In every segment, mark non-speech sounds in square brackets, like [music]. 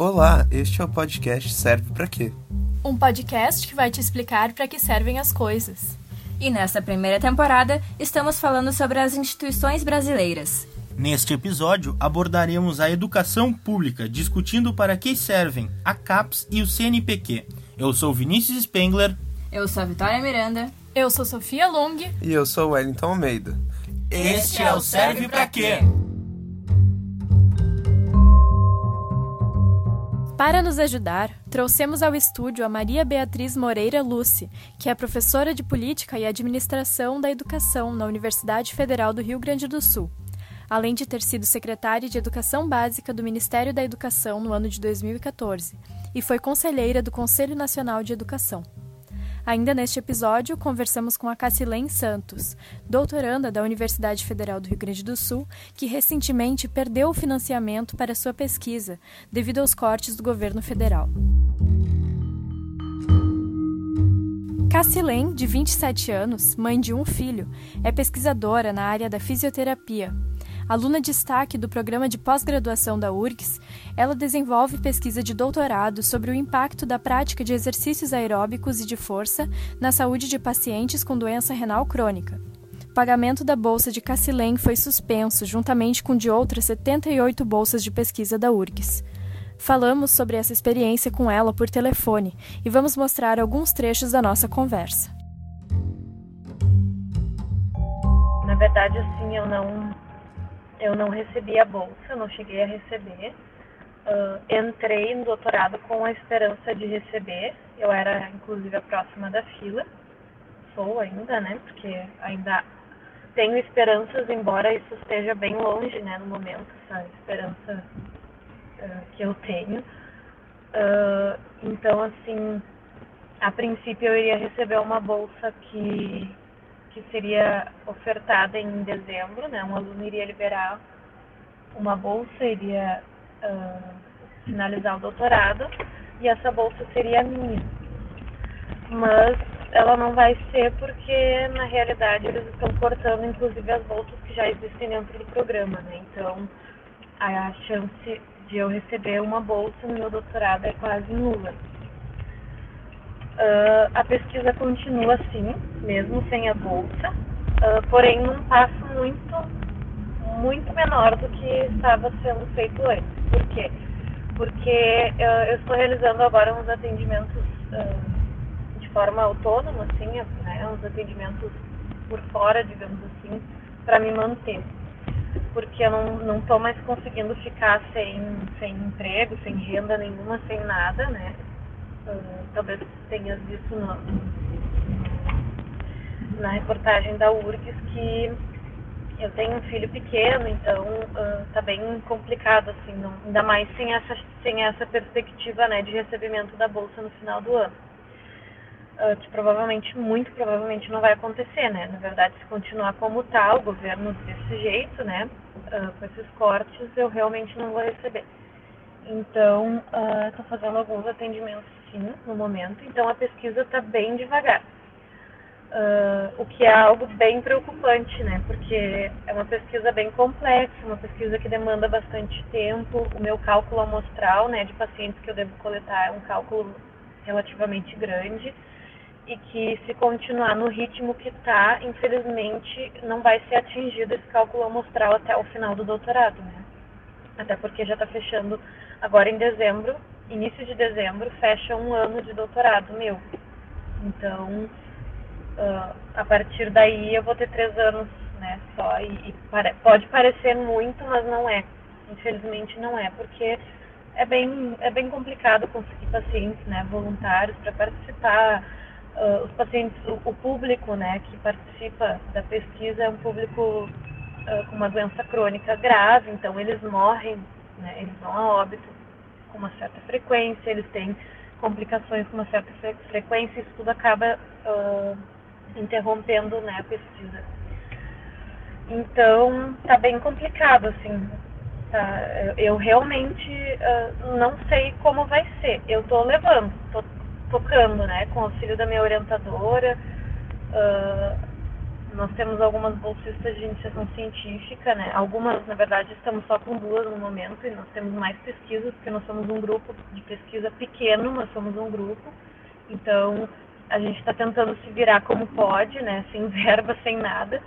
Olá, este é o podcast Serve para quê? Um podcast que vai te explicar para que servem as coisas. E nesta primeira temporada, estamos falando sobre as instituições brasileiras. Neste episódio, abordaremos a educação pública, discutindo para que servem a CAPES e o CNPq. Eu sou Vinícius Spengler. Eu sou a Vitória Miranda. Eu sou Sofia Long. E eu sou Wellington Almeida. Este é o Serve para quê? Para nos ajudar, trouxemos ao estúdio a Maria Beatriz Moreira Luce, que é professora de Política e Administração da Educação na Universidade Federal do Rio Grande do Sul, além de ter sido secretária de Educação Básica do Ministério da Educação no ano de 2014 e foi conselheira do Conselho Nacional de Educação. Ainda neste episódio, conversamos com a Cacilene Santos, doutoranda da Universidade Federal do Rio Grande do Sul, que recentemente perdeu o financiamento para sua pesquisa devido aos cortes do governo federal. Cacilene, de 27 anos, mãe de um filho, é pesquisadora na área da fisioterapia, Aluna destaque do programa de pós-graduação da URGS, ela desenvolve pesquisa de doutorado sobre o impacto da prática de exercícios aeróbicos e de força na saúde de pacientes com doença renal crônica. O pagamento da bolsa de Cacilém foi suspenso, juntamente com de outras 78 bolsas de pesquisa da URGS. Falamos sobre essa experiência com ela por telefone e vamos mostrar alguns trechos da nossa conversa. Na verdade, assim, eu não eu não recebi a bolsa, não cheguei a receber. Uh, entrei no doutorado com a esperança de receber. Eu era, inclusive, a próxima da fila. Sou ainda, né? Porque ainda tenho esperanças, embora isso esteja bem longe, né? No momento, essa esperança uh, que eu tenho. Uh, então, assim, a princípio eu iria receber uma bolsa que que seria ofertada em dezembro, né? Um aluno iria liberar uma bolsa, iria uh, finalizar o doutorado e essa bolsa seria minha. Mas ela não vai ser porque na realidade eles estão cortando inclusive as bolsas que já existem dentro do programa, né? Então a chance de eu receber uma bolsa no meu doutorado é quase nula. Uh, a pesquisa continua assim, mesmo sem a bolsa, uh, porém num passo muito, muito menor do que estava sendo feito antes. Por quê? Porque uh, eu estou realizando agora uns atendimentos de forma autônoma, assim, né, uns atendimentos por fora, digamos assim, para me manter. Porque eu não estou mais conseguindo ficar sem, sem emprego, sem renda nenhuma, sem nada, né? Talvez tenhas visto no, na reportagem da URGS que eu tenho um filho pequeno, então uh, tá bem complicado, assim, não, ainda mais sem essa, sem essa perspectiva né, de recebimento da bolsa no final do ano. Uh, que provavelmente, muito provavelmente não vai acontecer, né? Na verdade, se continuar como tá, o governo desse jeito, né? Uh, com esses cortes, eu realmente não vou receber. Então, estou fazendo alguns atendimentos no momento, então a pesquisa está bem devagar. Uh, o que é algo bem preocupante, né? Porque é uma pesquisa bem complexa, uma pesquisa que demanda bastante tempo. O meu cálculo amostral, né, de pacientes que eu devo coletar é um cálculo relativamente grande e que se continuar no ritmo que está, infelizmente não vai ser atingido esse cálculo amostral até o final do doutorado, né? Até porque já está fechando agora em dezembro início de dezembro, fecha um ano de doutorado meu. Então, uh, a partir daí eu vou ter três anos né, só. E, e pode parecer muito, mas não é. Infelizmente não é, porque é bem, é bem complicado conseguir pacientes né, voluntários para participar. Uh, os pacientes, o, o, público né, que participa da pesquisa é um público uh, com uma doença crônica grave, então eles morrem, né, eles vão a óbito com uma certa frequência, eles têm complicações com uma certa frequência, isso tudo acaba uh, interrompendo né, a pesquisa. Então, tá bem complicado, assim. Tá? Eu realmente uh, não sei como vai ser. Eu tô levando, tô tocando, né, com o auxílio da minha orientadora. Uh, nós temos algumas bolsistas de iniciação científica, né? Algumas, na verdade, estamos só com duas no momento e nós temos mais pesquisas, porque nós somos um grupo de pesquisa pequeno, mas somos um grupo. Então, a gente está tentando se virar como pode, né? Sem [laughs] verba, sem nada.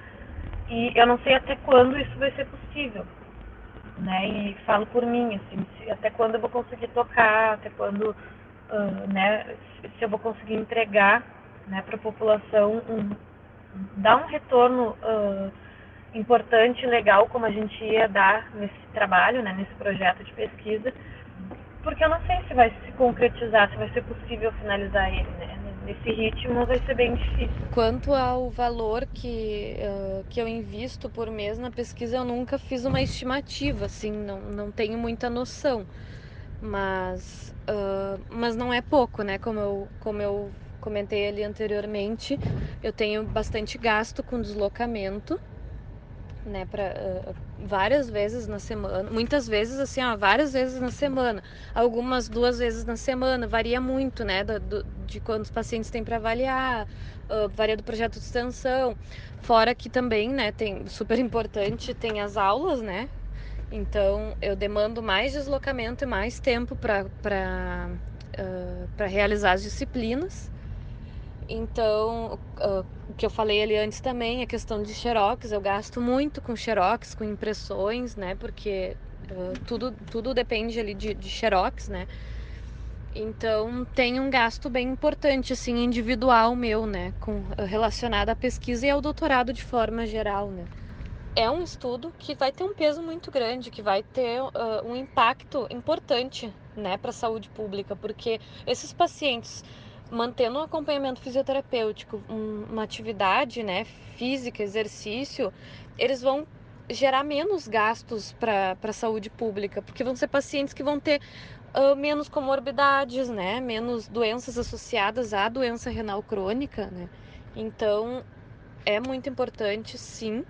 E eu não sei até quando isso vai ser possível, né? E falo por mim, assim, até quando eu vou conseguir tocar, até quando, uh, né? Se eu vou conseguir entregar, né, para a população um, dar um retorno uh, importante, legal, como a gente ia dar nesse trabalho, né, nesse projeto de pesquisa, porque eu não sei se vai se concretizar, se vai ser possível finalizar ele, né? Nesse ritmo vai ser bem difícil. Quanto ao valor que, uh, que eu invisto por mês na pesquisa, eu nunca fiz uma estimativa, assim, não, não tenho muita noção. Mas, uh, mas não é pouco, né? Como eu, como eu comentei ali anteriormente, eu tenho bastante gasto com deslocamento, né, para uh, ah, várias vezes na semana, muitas vezes assim, ó, várias vezes na semana, algumas duas vezes na semana, varia muito, né, do, do de quantos pacientes tem para avaliar, uh, varia do projeto de extensão, fora que também, né, tem super importante, tem as aulas, né, então eu demando mais deslocamento e mais tempo para para uh, para realizar as disciplinas então, uh, o que eu falei ali antes também, a questão de xerox, eu gasto muito com xerox, com impressões, né? Porque uh, tudo, tudo depende ali de, de xerox, né? Então, tem um gasto bem importante, assim, individual meu, né? Com, relacionado à pesquisa e ao doutorado de forma geral, né? É um estudo que vai ter um peso muito grande, que vai ter uh, um impacto importante, né, para a saúde pública, porque esses pacientes mantendo um acompanhamento fisioterapêutico, uma atividade né, física, exercício, eles vão gerar menos gastos para a saúde pública, porque vão ser pacientes que vão ter uh, menos comorbidades, né, menos doenças associadas à doença renal crônica, né. Então, é muito importante, sim,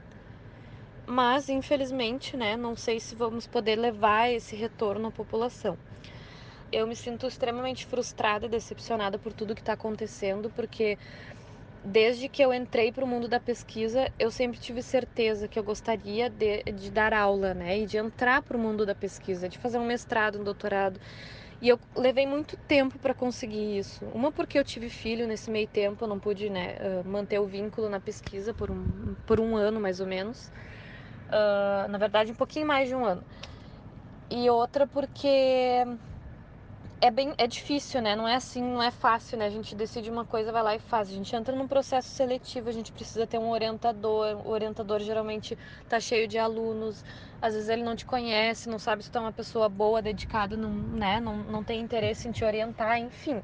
mas infelizmente, né, não sei se vamos poder levar esse retorno à população eu me sinto extremamente frustrada e decepcionada por tudo que está acontecendo, porque desde que eu entrei para o mundo da pesquisa, eu sempre tive certeza que eu gostaria de, de dar aula, né? E de entrar para o mundo da pesquisa, de fazer um mestrado, um doutorado. E eu levei muito tempo para conseguir isso. Uma porque eu tive filho nesse meio tempo, eu não pude né, manter o vínculo na pesquisa por um, por um ano mais ou menos. Uh, na verdade, um pouquinho mais de um ano. E outra porque é bem é difícil, né? Não é assim, não é fácil, né? A gente decide uma coisa, vai lá e faz. A gente entra num processo seletivo, a gente precisa ter um orientador. O orientador geralmente tá cheio de alunos. Às vezes ele não te conhece, não sabe se tu é uma pessoa boa, dedicada, não, né? Não, não tem interesse em te orientar, enfim,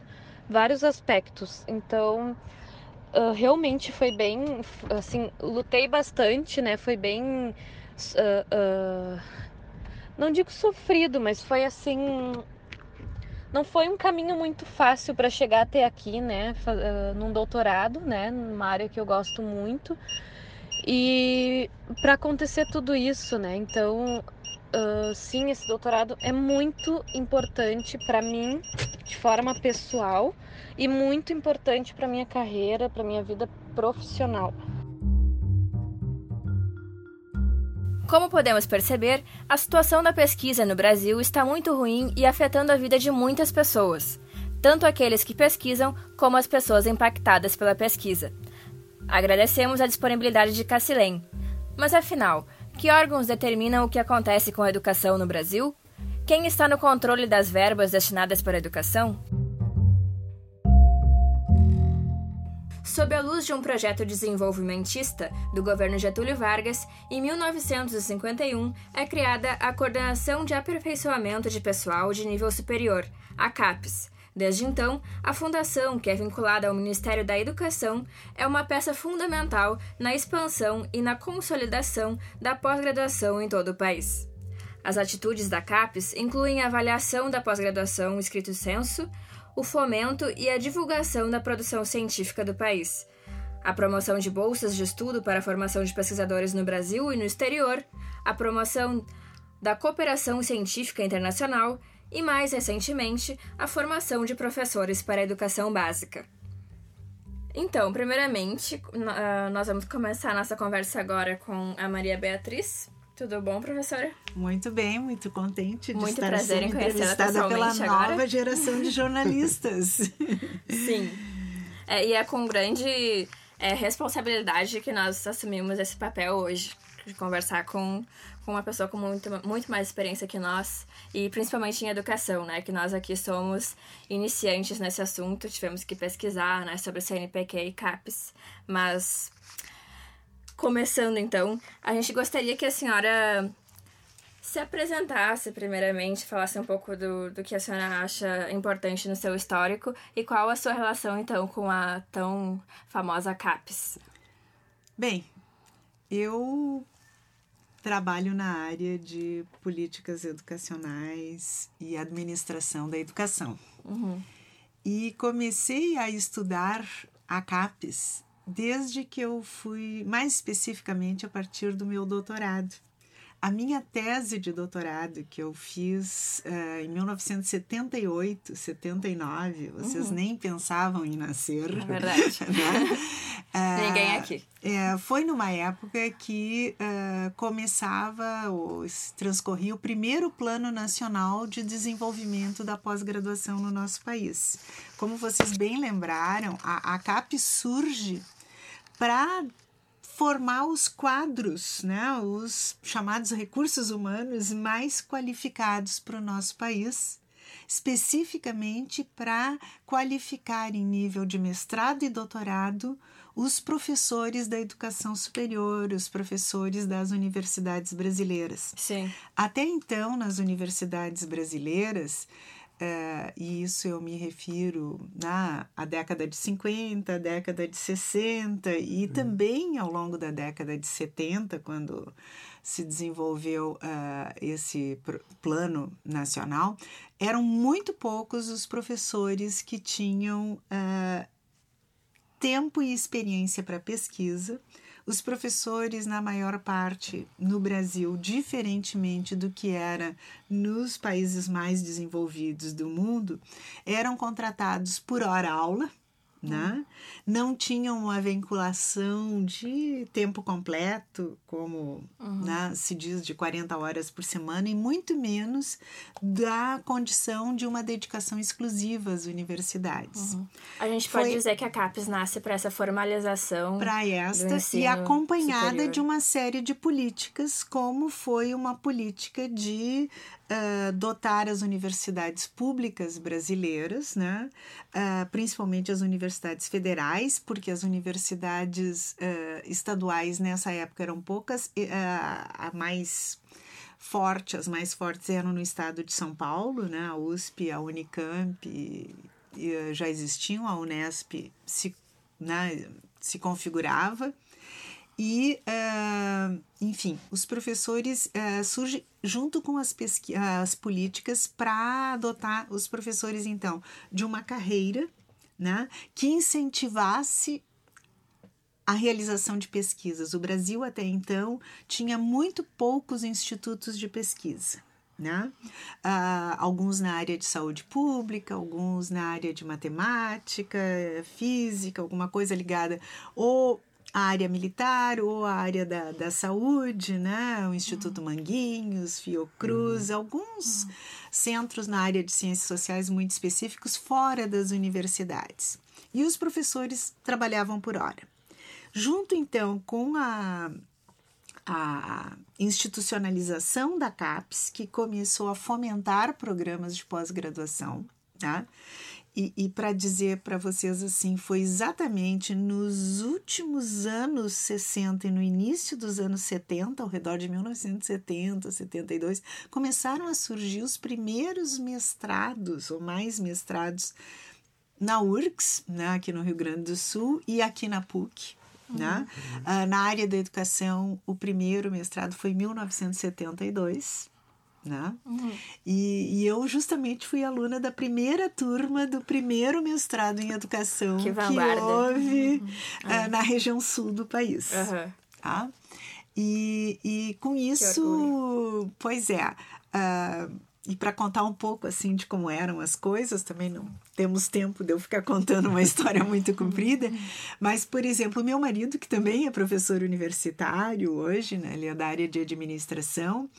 vários aspectos. Então, uh, realmente foi bem, assim, lutei bastante, né? Foi bem, uh, uh, não digo sofrido, mas foi assim não foi um caminho muito fácil para chegar até aqui, né? Num doutorado, né? Numa área que eu gosto muito. E para acontecer tudo isso, né? Então, uh, sim, esse doutorado é muito importante para mim, de forma pessoal, e muito importante para minha carreira, para minha vida profissional. Como podemos perceber, a situação da pesquisa no Brasil está muito ruim e afetando a vida de muitas pessoas, tanto aqueles que pesquisam como as pessoas impactadas pela pesquisa. Agradecemos a disponibilidade de Cacilém. Mas afinal, que órgãos determinam o que acontece com a educação no Brasil? Quem está no controle das verbas destinadas para a educação? Sob a luz de um projeto desenvolvimentista do governo Getúlio Vargas, em 1951 é criada a Coordenação de Aperfeiçoamento de Pessoal de Nível Superior, a CAPES. Desde então, a fundação, que é vinculada ao Ministério da Educação, é uma peça fundamental na expansão e na consolidação da pós-graduação em todo o país. As atitudes da CAPES incluem a avaliação da pós-graduação escrito senso, o fomento e a divulgação da produção científica do país, a promoção de bolsas de estudo para a formação de pesquisadores no Brasil e no exterior, a promoção da cooperação científica internacional e, mais recentemente, a formação de professores para a educação básica. Então, primeiramente, uh, nós vamos começar a nossa conversa agora com a Maria Beatriz. Tudo bom, professora? Muito bem, muito contente de muito estar prazer sendo em entrevistada pela agora. nova geração de jornalistas. [laughs] Sim. É, e é com grande é, responsabilidade que nós assumimos esse papel hoje, de conversar com, com uma pessoa com muito, muito mais experiência que nós, e principalmente em educação, né? Que nós aqui somos iniciantes nesse assunto, tivemos que pesquisar né, sobre CNPq e CAPES, mas começando então, a gente gostaria que a senhora se apresentasse primeiramente, falasse um pouco do, do que a senhora acha importante no seu histórico e qual a sua relação então com a tão famosa CAPES. Bem, eu trabalho na área de políticas educacionais e administração da educação. Uhum. E comecei a estudar a CAPES desde que eu fui, mais especificamente a partir do meu doutorado. A minha tese de doutorado, que eu fiz uh, em 1978, 79, vocês uhum. nem pensavam em nascer. É verdade. [laughs] né? uh, [laughs] Ninguém aqui. É, foi numa época que uh, começava, ou transcorria o primeiro Plano Nacional de Desenvolvimento da Pós-Graduação no nosso país. Como vocês bem lembraram, a, a CAP surge para formar os quadros, né, os chamados recursos humanos mais qualificados para o nosso país, especificamente para qualificar em nível de mestrado e doutorado os professores da educação superior, os professores das universidades brasileiras. Sim. Até então, nas universidades brasileiras, é, e isso eu me refiro na a década de 50, a década de 60 e uhum. também ao longo da década de 70, quando se desenvolveu uh, esse plano nacional, eram muito poucos os professores que tinham uh, tempo e experiência para pesquisa os professores, na maior parte no Brasil, diferentemente do que era nos países mais desenvolvidos do mundo, eram contratados por hora-aula né? Não tinham uma vinculação de tempo completo, como uhum. né, se diz, de 40 horas por semana, e muito menos da condição de uma dedicação exclusiva às universidades. Uhum. A gente pode Foi dizer que a CAPES nasce para essa formalização. Para esta, e acompanhada superior. de uma série de políticas, como foi uma política de uh, dotar as universidades públicas brasileiras, né, uh, principalmente as universidades federais, porque as universidades uh, estaduais nessa época eram poucas, a mais forte, as mais fortes eram no estado de São Paulo, né, a USP, a Unicamp já existiam, a Unesp se, né, se configurava. E, uh, enfim, os professores uh, surgem junto com as, as políticas para adotar os professores, então, de uma carreira né, que incentivasse a realização de pesquisas. O Brasil, até então, tinha muito poucos institutos de pesquisa. Né? Uh, alguns na área de saúde pública, alguns na área de matemática, física, alguma coisa ligada ou a área militar ou a área da, da saúde, né? o Instituto Manguinhos, Fiocruz, uhum. alguns uhum. centros na área de ciências sociais muito específicos fora das universidades. E os professores trabalhavam por hora. Junto então com a, a institucionalização da CAPES, que começou a fomentar programas de pós-graduação, tá? E, e para dizer para vocês assim, foi exatamente nos últimos anos 60 e no início dos anos 70, ao redor de 1970, 72, começaram a surgir os primeiros mestrados ou mais mestrados na URGS, né, aqui no Rio Grande do Sul, e aqui na PUC. Né? Uhum. Uh, na área da educação, o primeiro mestrado foi em 1972 né? Uhum. E, e, eu justamente fui aluna da primeira turma do primeiro mestrado em educação que, que houve uhum. uh, na região sul do país. Uhum. Tá? E, e com isso, pois é, uh, e para contar um pouco assim de como eram as coisas, também não temos tempo de eu ficar contando uma [laughs] história muito comprida, mas por exemplo, meu marido, que também é professor universitário hoje, né, ele é da área de administração,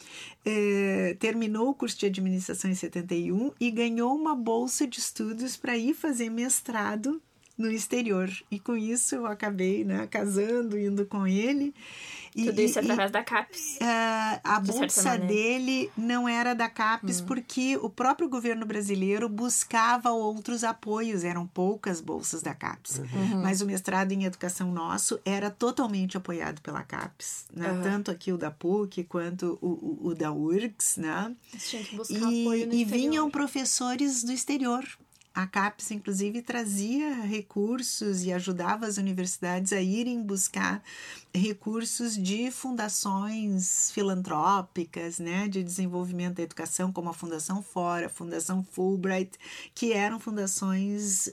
é, terminou o curso de administração em 71 e ganhou uma bolsa de estudos para ir fazer mestrado no exterior. E com isso eu acabei né, casando, indo com ele. E, Tudo isso e, através da CAPES. Uh, a bolsa dele não era da CAPES hum. porque o próprio governo brasileiro buscava outros apoios, eram poucas bolsas da CAPES. Uhum. Mas o mestrado em educação nosso era totalmente apoiado pela CAPES, né? Uhum. tanto aqui o da PUC quanto o, o, o da URGS. Né? Tinha que buscar e, apoio no e vinham professores do exterior a CAPES, inclusive, trazia recursos e ajudava as universidades a irem buscar recursos de fundações filantrópicas, né, de desenvolvimento da educação, como a Fundação Fora, a Fundação Fulbright, que eram fundações uh,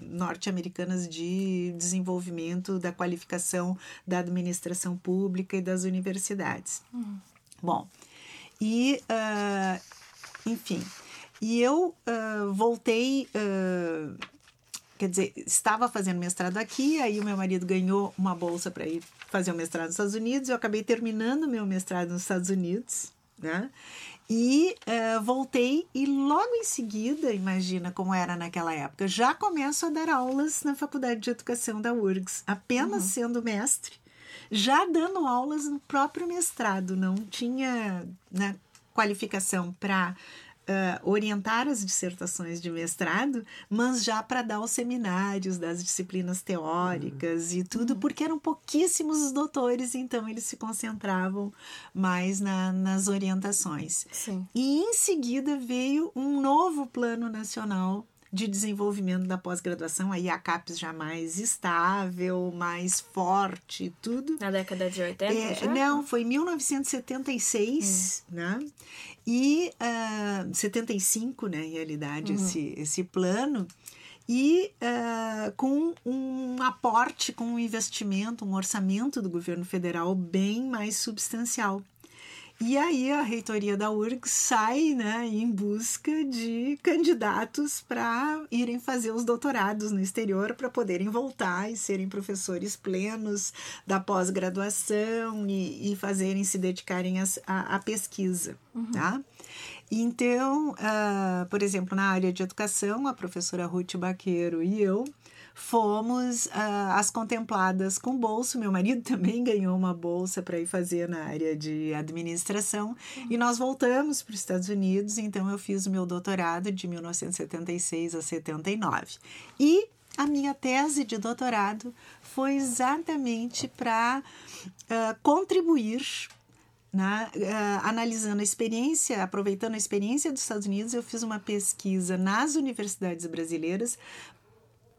norte-americanas de desenvolvimento da qualificação da administração pública e das universidades. Uhum. Bom, e, uh, enfim, e eu uh, voltei, uh, quer dizer, estava fazendo mestrado aqui, aí o meu marido ganhou uma bolsa para ir fazer o mestrado nos Estados Unidos, eu acabei terminando meu mestrado nos Estados Unidos, né? E uh, voltei e logo em seguida, imagina como era naquela época, já começo a dar aulas na Faculdade de Educação da URGS, apenas uhum. sendo mestre, já dando aulas no próprio mestrado, não tinha né, qualificação para uh, orientar as dissertações de mestrado, mas já para dar os seminários das disciplinas teóricas uhum. e tudo, uhum. porque eram pouquíssimos os doutores, então eles se concentravam mais na, nas orientações. Sim. E em seguida veio um novo plano nacional de desenvolvimento da pós-graduação, aí a CAPES já mais estável, mais forte e tudo. Na década de 80? É, não, foi 1976, hum. né? E uh, ah, 75, né, em realidade, uhum. esse, esse plano. E uh, com um aporte, com um investimento, um orçamento do governo federal bem mais substancial. E aí a reitoria da URG sai né, em busca de candidatos para irem fazer os doutorados no exterior para poderem voltar e serem professores plenos da pós-graduação e, e fazerem se dedicarem à pesquisa. Uhum. Tá? Então, uh, por exemplo, na área de educação, a professora Ruth Baqueiro e eu fomos uh, as contempladas com bolsa. Meu marido [laughs] também ganhou uma bolsa para ir fazer na área de administração. Uhum. E nós voltamos para os Estados Unidos, então eu fiz o meu doutorado de 1976 a 79. E a minha tese de doutorado foi exatamente para uh, contribuir né? Uh, analisando a experiência, aproveitando a experiência dos Estados Unidos, eu fiz uma pesquisa nas universidades brasileiras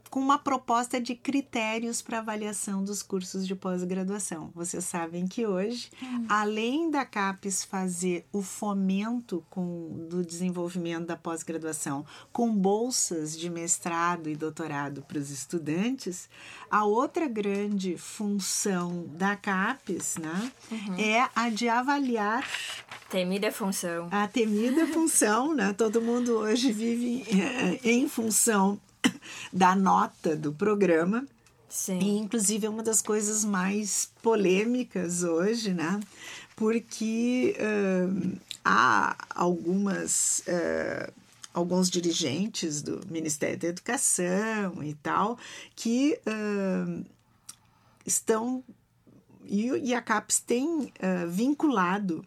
com uma proposta de critérios para avaliação dos cursos de pós-graduação. Vocês sabem que hoje, hum. além da CAPES fazer o fomento com, do desenvolvimento da pós-graduação com bolsas de mestrado e doutorado para os estudantes, a outra grande função da CAPES né, uhum. é a de avaliar Temida função. A temida função, né? Todo mundo hoje vive eh, em função [laughs] da nota do programa. Sim. E, inclusive, é uma das coisas mais polêmicas hoje, né? Porque uh, há algumas. Uh, alguns dirigentes do Ministério da Educação e tal, que uh, estão. E, e, a CAPES tem vinculado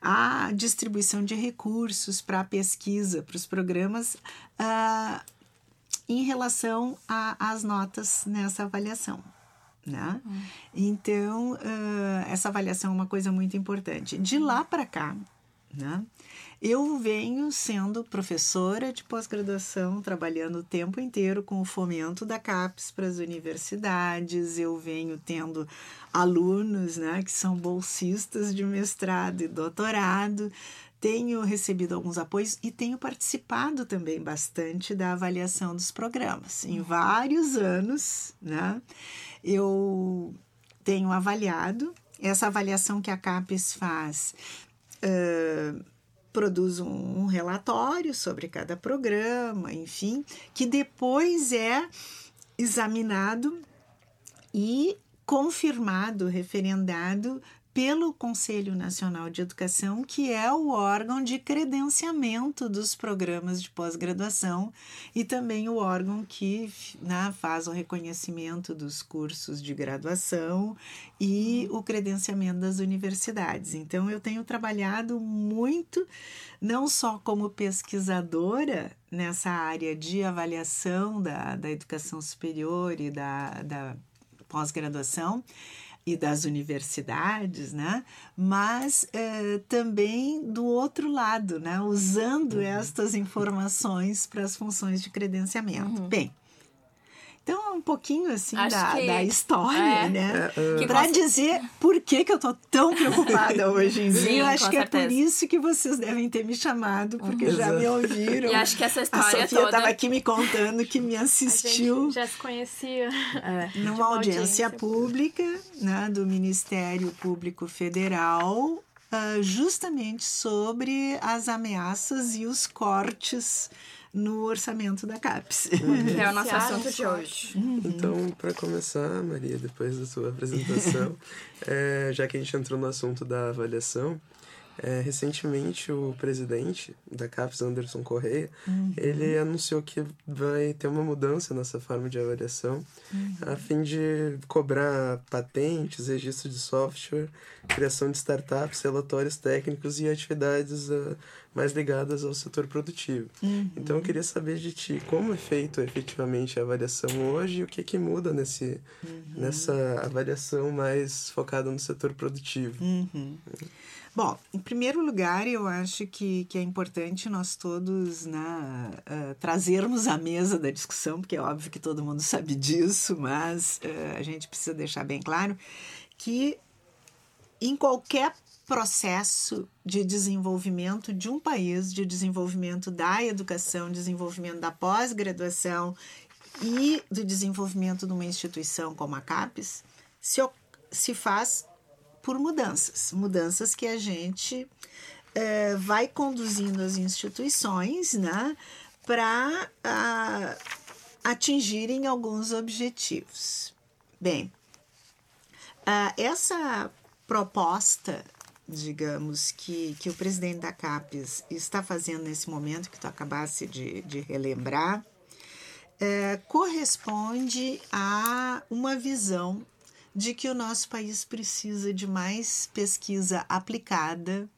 a distribuição de recursos para a pesquisa, para os programas, uh, em relação às notas nessa avaliação. Né? Hum. Então, uh, essa avaliação é uma coisa muito importante. De lá para cá, né? Eu venho sendo professora de pós-graduação, trabalhando o tempo inteiro com o fomento da CAPES para as universidades. Eu venho tendo alunos né, que são bolsistas de mestrado e doutorado, tenho recebido alguns apoios e tenho participado também bastante da avaliação dos programas. Em vários anos, né, eu tenho avaliado. Essa avaliação que a CAPES faz uh, produz um, um relatório sobre cada programa, enfim, que depois é examinado e confirmado, referendado pelo Conselho Nacional de Educação, que é o órgão de credenciamento dos programas de pós-graduação e também o órgão que né, faz o reconhecimento dos cursos de graduação e o credenciamento das universidades. Então, eu tenho trabalhado muito, não só como pesquisadora nessa área de avaliação da, da educação superior e da, da pós-graduação, e das universidades, né? mas eh, também do outro lado, né? usando uhum. estas informações para as funções de credenciamento. Uhum. Bem, então, um pouquinho assim da, que... da história, é. né? É, é. Para dizer por que, que eu tô tão preocupada [laughs] hoje em dia. Sim, eu acho que certeza. é por isso que vocês devem ter me chamado, porque uhum. já me ouviram. E acho que essa história A Sofia toda... estava aqui me contando que me assistiu. já se conhecia. É, [laughs] numa audiência, audiência pública né, do Ministério Público Federal, uh, justamente sobre as ameaças e os cortes no orçamento da CAPES. Uhum. É o nosso assunto de hoje. Uhum. Então, para começar, Maria, depois da sua apresentação, é, [laughs] já que a gente entrou no assunto da avaliação, é, recentemente o presidente da CAPES, Anderson Correia, uhum. ele anunciou que vai ter uma mudança nessa forma de avaliação, uhum. a fim de cobrar patentes, registro de software, criação de startups, relatórios técnicos e atividades uh, mais ligadas ao setor produtivo. Uhum. Então eu queria saber de ti como é feito efetivamente a avaliação hoje e o que que muda nesse, uhum. nessa avaliação mais focada no setor produtivo. Bom, em primeiro lugar, eu acho que, que é importante nós todos né, uh, trazermos à mesa da discussão, porque é óbvio que todo mundo sabe disso, mas uh, a gente precisa deixar bem claro que em qualquer processo de desenvolvimento de um país, de desenvolvimento da educação, desenvolvimento da pós-graduação e do desenvolvimento de uma instituição como a CAPES, se, se faz por mudanças, mudanças que a gente é, vai conduzindo as instituições né, para atingirem alguns objetivos. Bem, essa proposta, digamos, que, que o presidente da CAPES está fazendo nesse momento, que tu acabasse de, de relembrar, é, corresponde a uma visão de que o nosso país precisa de mais pesquisa aplicada,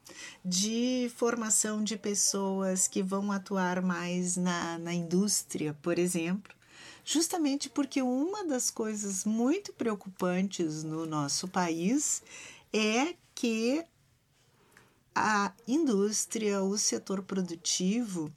de formação de pessoas que vão atuar mais na, na indústria, por exemplo, justamente porque uma das coisas muito preocupantes no nosso país é que a indústria, o setor produtivo,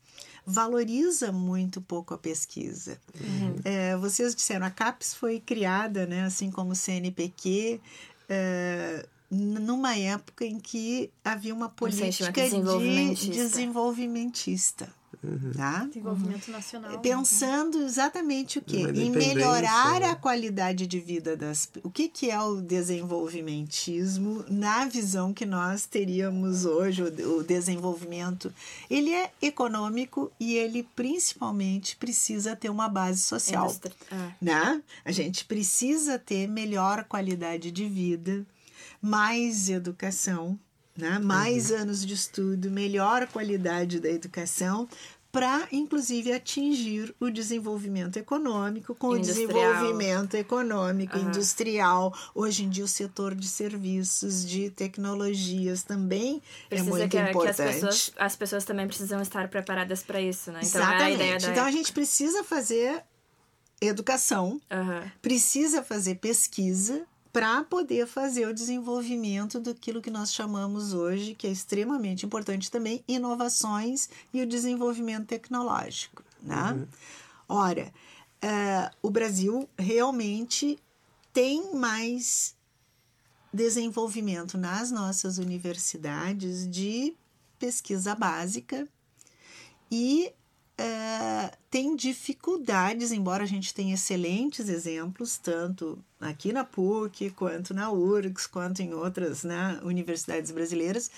valoriza muito pouco a pesquisa. Uhum. É, vocês disseram, a CAPES foi criada, né, assim como o CNPq, é, numa época em que havia uma política de desenvolvimentista. Uhum. Tá? Desenvolvimento nacional. Né? Pensando exatamente o quê? Em melhorar né? a qualidade de vida das. O que, que é o desenvolvimentismo na visão que nós teríamos hoje, o, o desenvolvimento? Ele é econômico e ele principalmente precisa ter uma base social. É. Né? A gente precisa ter melhor qualidade de vida, mais educação, né? mais uhum. anos de estudo, melhor qualidade da educação, para inclusive atingir o desenvolvimento econômico com industrial. o desenvolvimento econômico uhum. industrial hoje em dia o setor de serviços de tecnologias também é Precisa é muito que, importante que as, pessoas, as pessoas também precisam estar preparadas para isso né então Exatamente. É a da... então a gente precisa fazer educação uhum. precisa fazer pesquisa para poder fazer o desenvolvimento daquilo que nós chamamos hoje, que é extremamente importante também, inovações e o desenvolvimento tecnológico. Né? Uhum. Ora, uh, o Brasil realmente tem mais desenvolvimento nas nossas universidades de pesquisa básica e tem dificuldades, embora a gente tenha excelentes exemplos, tanto aqui na PUC, quanto na URGS, quanto em outras né, universidades brasileiras,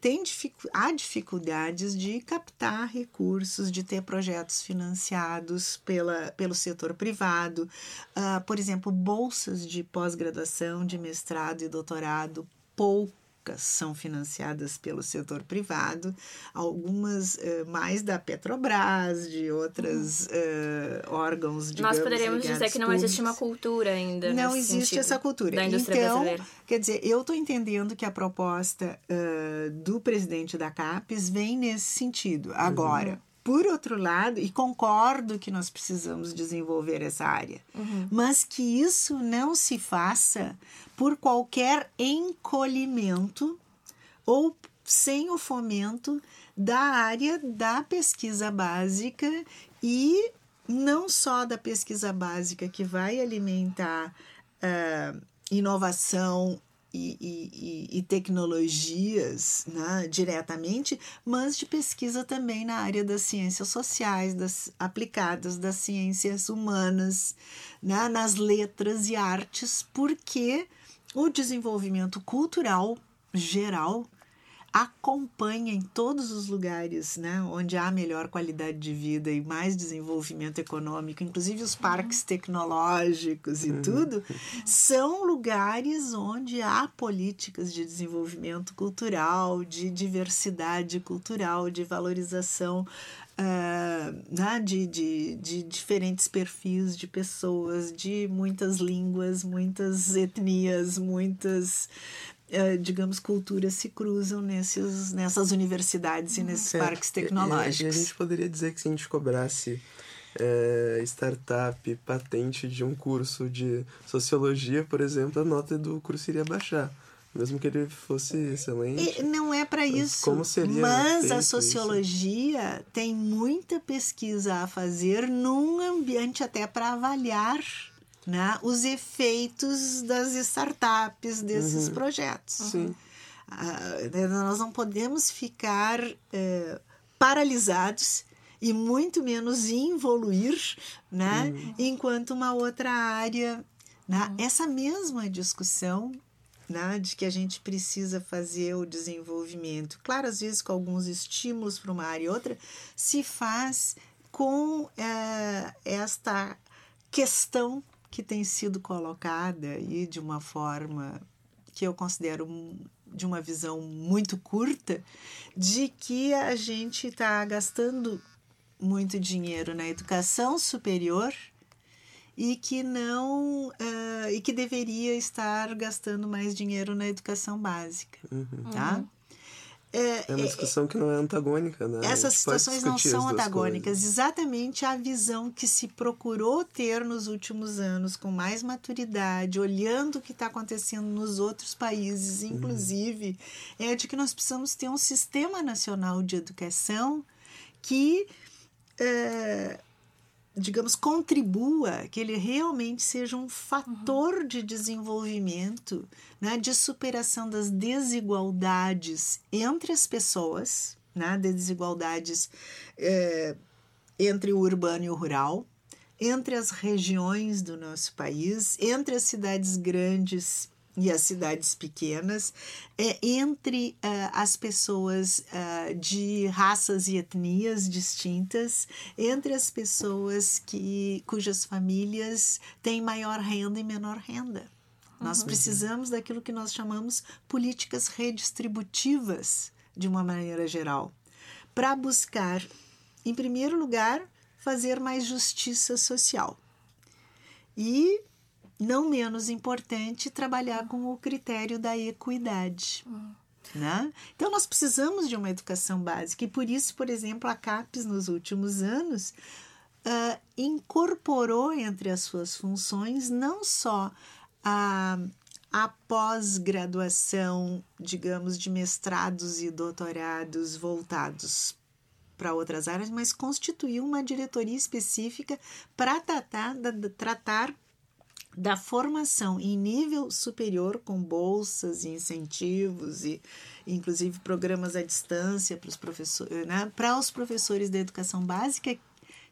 tem dificu há dificuldades de captar recursos, de ter projetos financiados pela, pelo setor privado, uh, por exemplo, bolsas de pós-graduação, de mestrado e doutorado pouco são financiadas pelo setor privado, algumas uh, mais da Petrobras, de outros uh, órgãos de Nós poderíamos dizer que não públicos. existe uma cultura ainda. Não existe essa cultura. Da indústria então, brasileira. quer dizer, eu estou entendendo que a proposta uh, do presidente da CAPES vem nesse sentido. Agora. Uhum. Por outro lado, e concordo que nós precisamos desenvolver essa área, uhum. mas que isso não se faça por qualquer encolhimento ou sem o fomento da área da pesquisa básica e não só da pesquisa básica que vai alimentar uh, inovação e, e, e, tecnologias né, diretamente, mas de pesquisa também na área das ciências sociais, das aplicadas, das ciências humanas, né, nas letras e artes, porque o desenvolvimento cultural geral acompanha em todos os lugares, né, onde há melhor qualidade de vida e mais desenvolvimento econômico, inclusive os parques tecnológicos e tudo, são lugares onde há políticas de desenvolvimento cultural, de diversidade cultural, de valorização Uh, né, de, de, de diferentes perfis de pessoas, de muitas línguas, muitas etnias, muitas Uh, digamos, culturas se cruzam nesses, nessas universidades e nesses é, parques tecnológicos. E, e, a gente poderia dizer que se a gente cobrasse é, startup, patente de um curso de sociologia, por exemplo, a nota do curso iria baixar. Mesmo que ele fosse excelente. E não é para isso. Como seria? Mas a sociologia isso? tem muita pesquisa a fazer num ambiente até para avaliar né, os efeitos das startups, desses uhum. projetos. Sim. Uh, nós não podemos ficar uh, paralisados e muito menos involuir, né, uhum. enquanto uma outra área, né, essa mesma discussão né, de que a gente precisa fazer o desenvolvimento, claro, às vezes com alguns estímulos para uma área e outra, se faz com uh, esta questão que tem sido colocada aí de uma forma que eu considero de uma visão muito curta, de que a gente está gastando muito dinheiro na educação superior e que não uh, e que deveria estar gastando mais dinheiro na educação básica, uhum. tá? Uhum. É, é uma discussão que não é antagônica, né? Essas situações não são antagônicas. Coisas. Exatamente a visão que se procurou ter nos últimos anos, com mais maturidade, olhando o que está acontecendo nos outros países, inclusive, uhum. é de que nós precisamos ter um sistema nacional de educação que. É, digamos, contribua, que ele realmente seja um fator uhum. de desenvolvimento, né, de superação das desigualdades entre as pessoas, né, de desigualdades é, entre o urbano e o rural, entre as regiões do nosso país, entre as cidades grandes e as cidades pequenas, é, entre uh, as pessoas uh, de raças e etnias distintas, entre as pessoas que, cujas famílias têm maior renda e menor renda. Uhum. Nós precisamos daquilo que nós chamamos políticas redistributivas, de uma maneira geral, para buscar, em primeiro lugar, fazer mais justiça social. E não menos importante, trabalhar com o critério da equidade. Né? Então, nós precisamos de uma educação básica e por isso, por exemplo, a CAPES, nos últimos anos, uh, incorporou entre as suas funções não só a, a pós-graduação, digamos, de mestrados e doutorados voltados para outras áreas, mas constituiu uma diretoria específica para tratar, tratar da formação em nível superior com bolsas e incentivos e inclusive programas à distância para os professores, né, para os professores da educação básica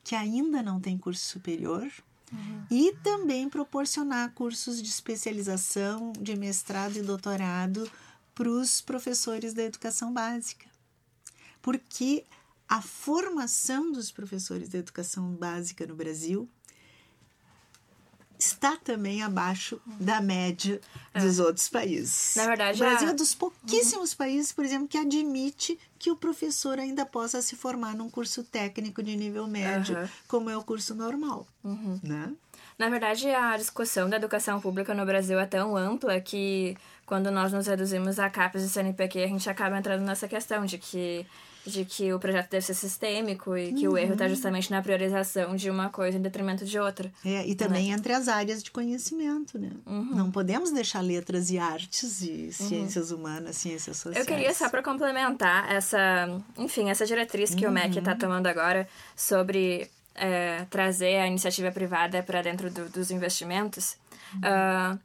que ainda não têm curso superior. Uhum. E também proporcionar cursos de especialização, de mestrado e doutorado para os professores da educação básica. Porque a formação dos professores da educação básica no Brasil está também abaixo da média é. dos outros países. Na verdade, o Brasil é dos pouquíssimos uhum. países, por exemplo, que admite que o professor ainda possa se formar num curso técnico de nível médio, uhum. como é o curso normal, uhum. né? Na verdade, a discussão da educação pública no Brasil é tão ampla que quando nós nos reduzimos a CAPES e CNPq, a gente acaba entrando nessa questão de que de que o projeto deve ser sistêmico e que uhum. o erro está justamente na priorização de uma coisa em detrimento de outra. É, e também né? entre as áreas de conhecimento, né? Uhum. Não podemos deixar letras e artes e uhum. ciências uhum. humanas, ciências sociais. Eu queria só para complementar essa, enfim, essa diretriz que o MEC está uhum. tomando agora sobre é, trazer a iniciativa privada para dentro do, dos investimentos. Uh,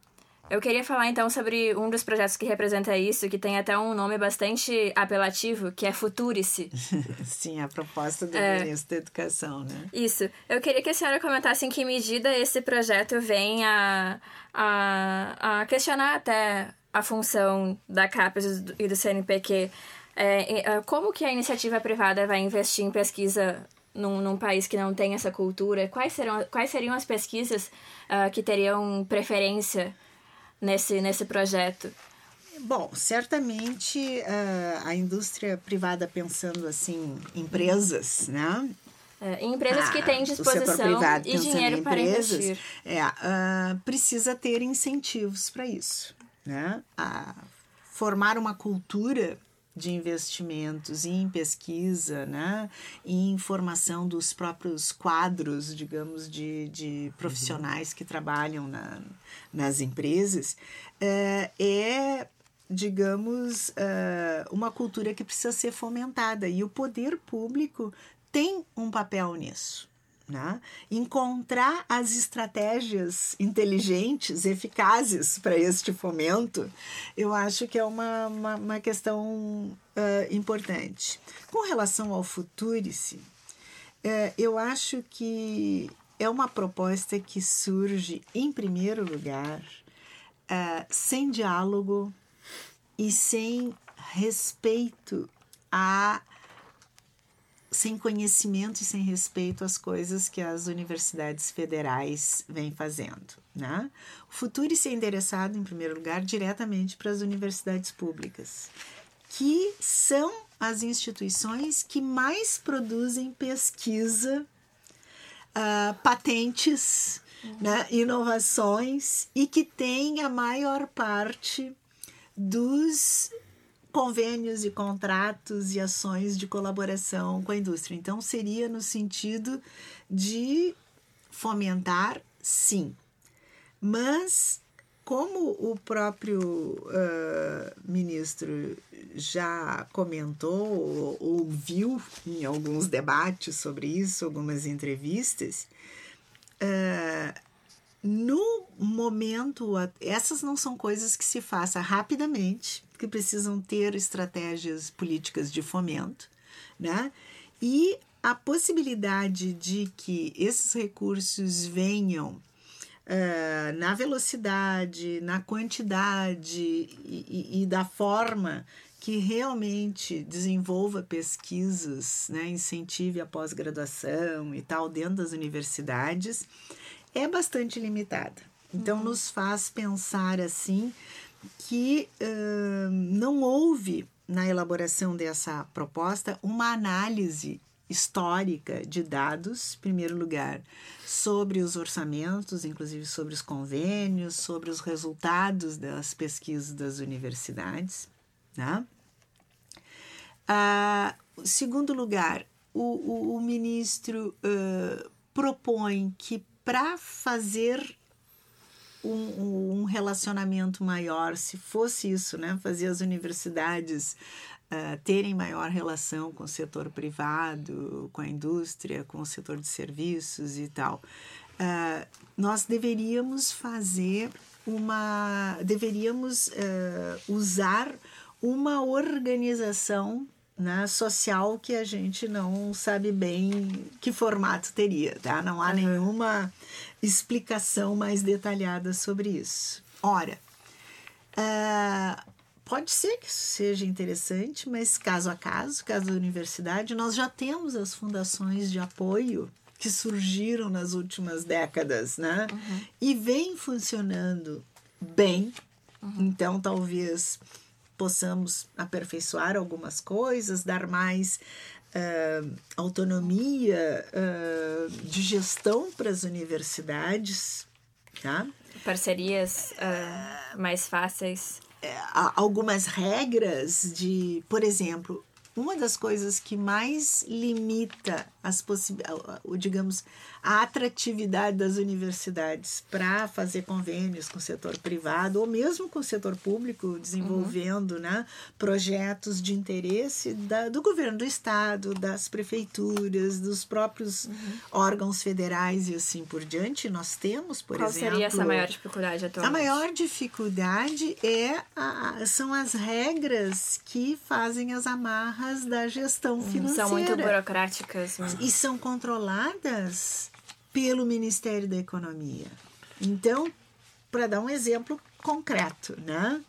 eu queria falar então sobre um dos projetos que representa isso, que tem até um nome bastante apelativo, que é Futurice. [laughs] Sim, a proposta do é, ministro da Educação, né? Isso. Eu queria que a senhora comentasse em que medida esse projeto vem a, a, a questionar até a função da CAPES e do CNPq. É, é, como que a iniciativa privada vai investir em pesquisa num, num, país que não tem essa cultura? Quais, serão, quais seriam as pesquisas uh, que teriam preferência nesse, nesse projeto? Bom, certamente uh, a indústria privada pensando assim, empresas, né? É, empresas ah, que têm disposição e dinheiro para investir. É, uh, precisa ter incentivos para isso, né? A formar uma cultura de investimentos em pesquisa, né, em formação dos próprios quadros, digamos, de, de profissionais que trabalham na, nas empresas, é, é digamos, é, uma cultura que precisa ser fomentada e o poder público tem um papel nisso. Né? Encontrar as estratégias inteligentes, eficazes para este fomento, eu acho que é uma, uma, uma questão uh, importante. Com relação ao Futurice, uh, eu acho que é uma proposta que surge, em primeiro lugar, uh, sem diálogo e sem respeito a sem conhecimento e sem respeito às coisas que as universidades federais vêm fazendo. Né? O futuro é endereçado, em primeiro lugar, diretamente para as universidades públicas, que são as instituições que mais produzem pesquisa, uh, patentes, uhum. né, inovações e que têm a maior parte dos convênios e contratos e ações de colaboração com a indústria. Então, seria no sentido de fomentar, sim. Mas, como o próprio uh, ministro já comentou ou, ou viu em alguns debates sobre isso, algumas entrevistas, uh, no momento, essas não são coisas que se faça rapidamente, que precisam ter estratégias políticas de fomento, né? E a possibilidade de que esses recursos venham uh, na velocidade, na quantidade e, e, e, da forma que realmente desenvolva pesquisas, né, incentive a pós-graduação e tal dentro das universidades, é bastante limitada. Então, uhum. nos faz pensar assim que uh, não houve na elaboração dessa proposta uma análise histórica de dados, em primeiro lugar, sobre os orçamentos, inclusive sobre os convênios, sobre os resultados das pesquisas das universidades. Né? Uh, segundo lugar, o, o, o ministro uh, propõe que para fazer um, um, relacionamento maior, se fosse isso, né? Fazer as universidades uh, terem maior relação com o setor privado, com a indústria, com o setor de serviços e tal. Uh, nós deveríamos fazer uma. deveríamos uh, usar uma organização né, social que a gente não sabe bem que formato teria, tá? Não há uhum. nenhuma explicação mais detalhada sobre isso. Ora, uh, pode ser que isso seja interessante, mas caso a caso, caso da universidade, nós já temos as fundações de apoio que surgiram nas últimas décadas, né? Uhum. E vem funcionando bem. Uhum. Então, talvez possamos aperfeiçoar algumas coisas, dar mais uh, autonomia uh, de gestão para as universidades, tá? Parcerias uh, mais fáceis. É, algumas regras de, por exemplo, uma das coisas que mais limita as possibilidades, digamos, a atratividade das universidades para fazer convênios com o setor privado ou mesmo com o setor público, desenvolvendo uhum. né, projetos de interesse da, do governo do estado, das prefeituras, dos próprios uhum. órgãos federais e assim por diante. Nós temos, por Qual exemplo. Qual seria essa maior dificuldade atualmente? A maior dificuldade é a, são as regras que fazem as amarras da gestão financeira. São muito burocráticas. Uhum. E são controladas pelo Ministério da Economia. Então, para dar um exemplo concreto, né?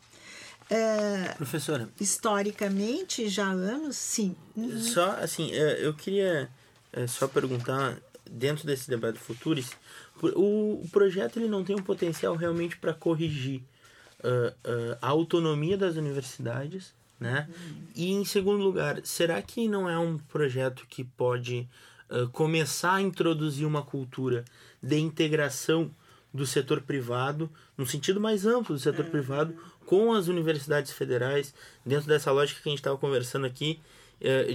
É, Professora. Historicamente, já há anos, sim. Só assim, é, eu queria é, só perguntar, dentro desse debate futuris, o, projeto ele não tem um potencial realmente para corrigir uh, uh, a autonomia das universidades, né? Uhum. E em segundo lugar, será que não é um projeto que pode uh, começar a introduzir uma cultura de integração do setor privado, no sentido mais amplo do setor uhum. privado, com as universidades federais, dentro dessa lógica que a gente estava conversando aqui,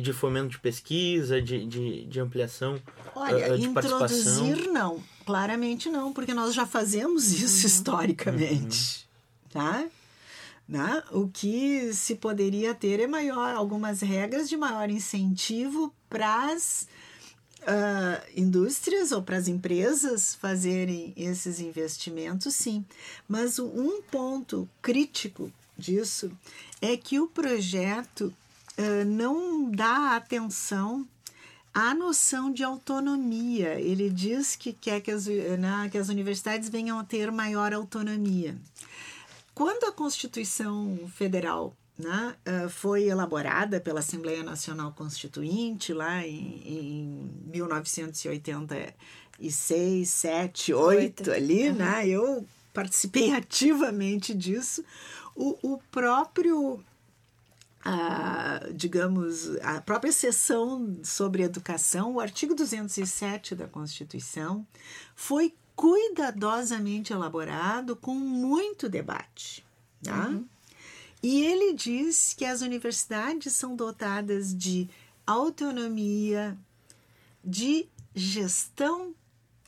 de fomento de pesquisa, de, de, de ampliação Olha, de participação? Introduzir não, claramente não, porque nós já fazemos isso uhum. historicamente, uhum. tá? Né? O que se poderia ter é maior, algumas regras de maior incentivo para as uh, indústrias ou para as empresas fazerem esses investimentos, sim. Mas um ponto crítico disso é que o projeto uh, não dá atenção à noção de autonomia. Ele diz que quer que as, né, que as universidades venham a ter maior autonomia. Quando a Constituição Federal né, eh, foi elaborada pela Assembleia Nacional Constituinte lá em, em 1986, 7, 8 ali, uhum. né? Eu participei [laughs] ativamente disso. O, o próprio a, digamos, a própria seção sobre educação, o artigo 207 da Constituição, foi cuidadosamente elaborado com muito debate. Tá? Uhum. E ele diz que as universidades são dotadas de autonomia, de gestão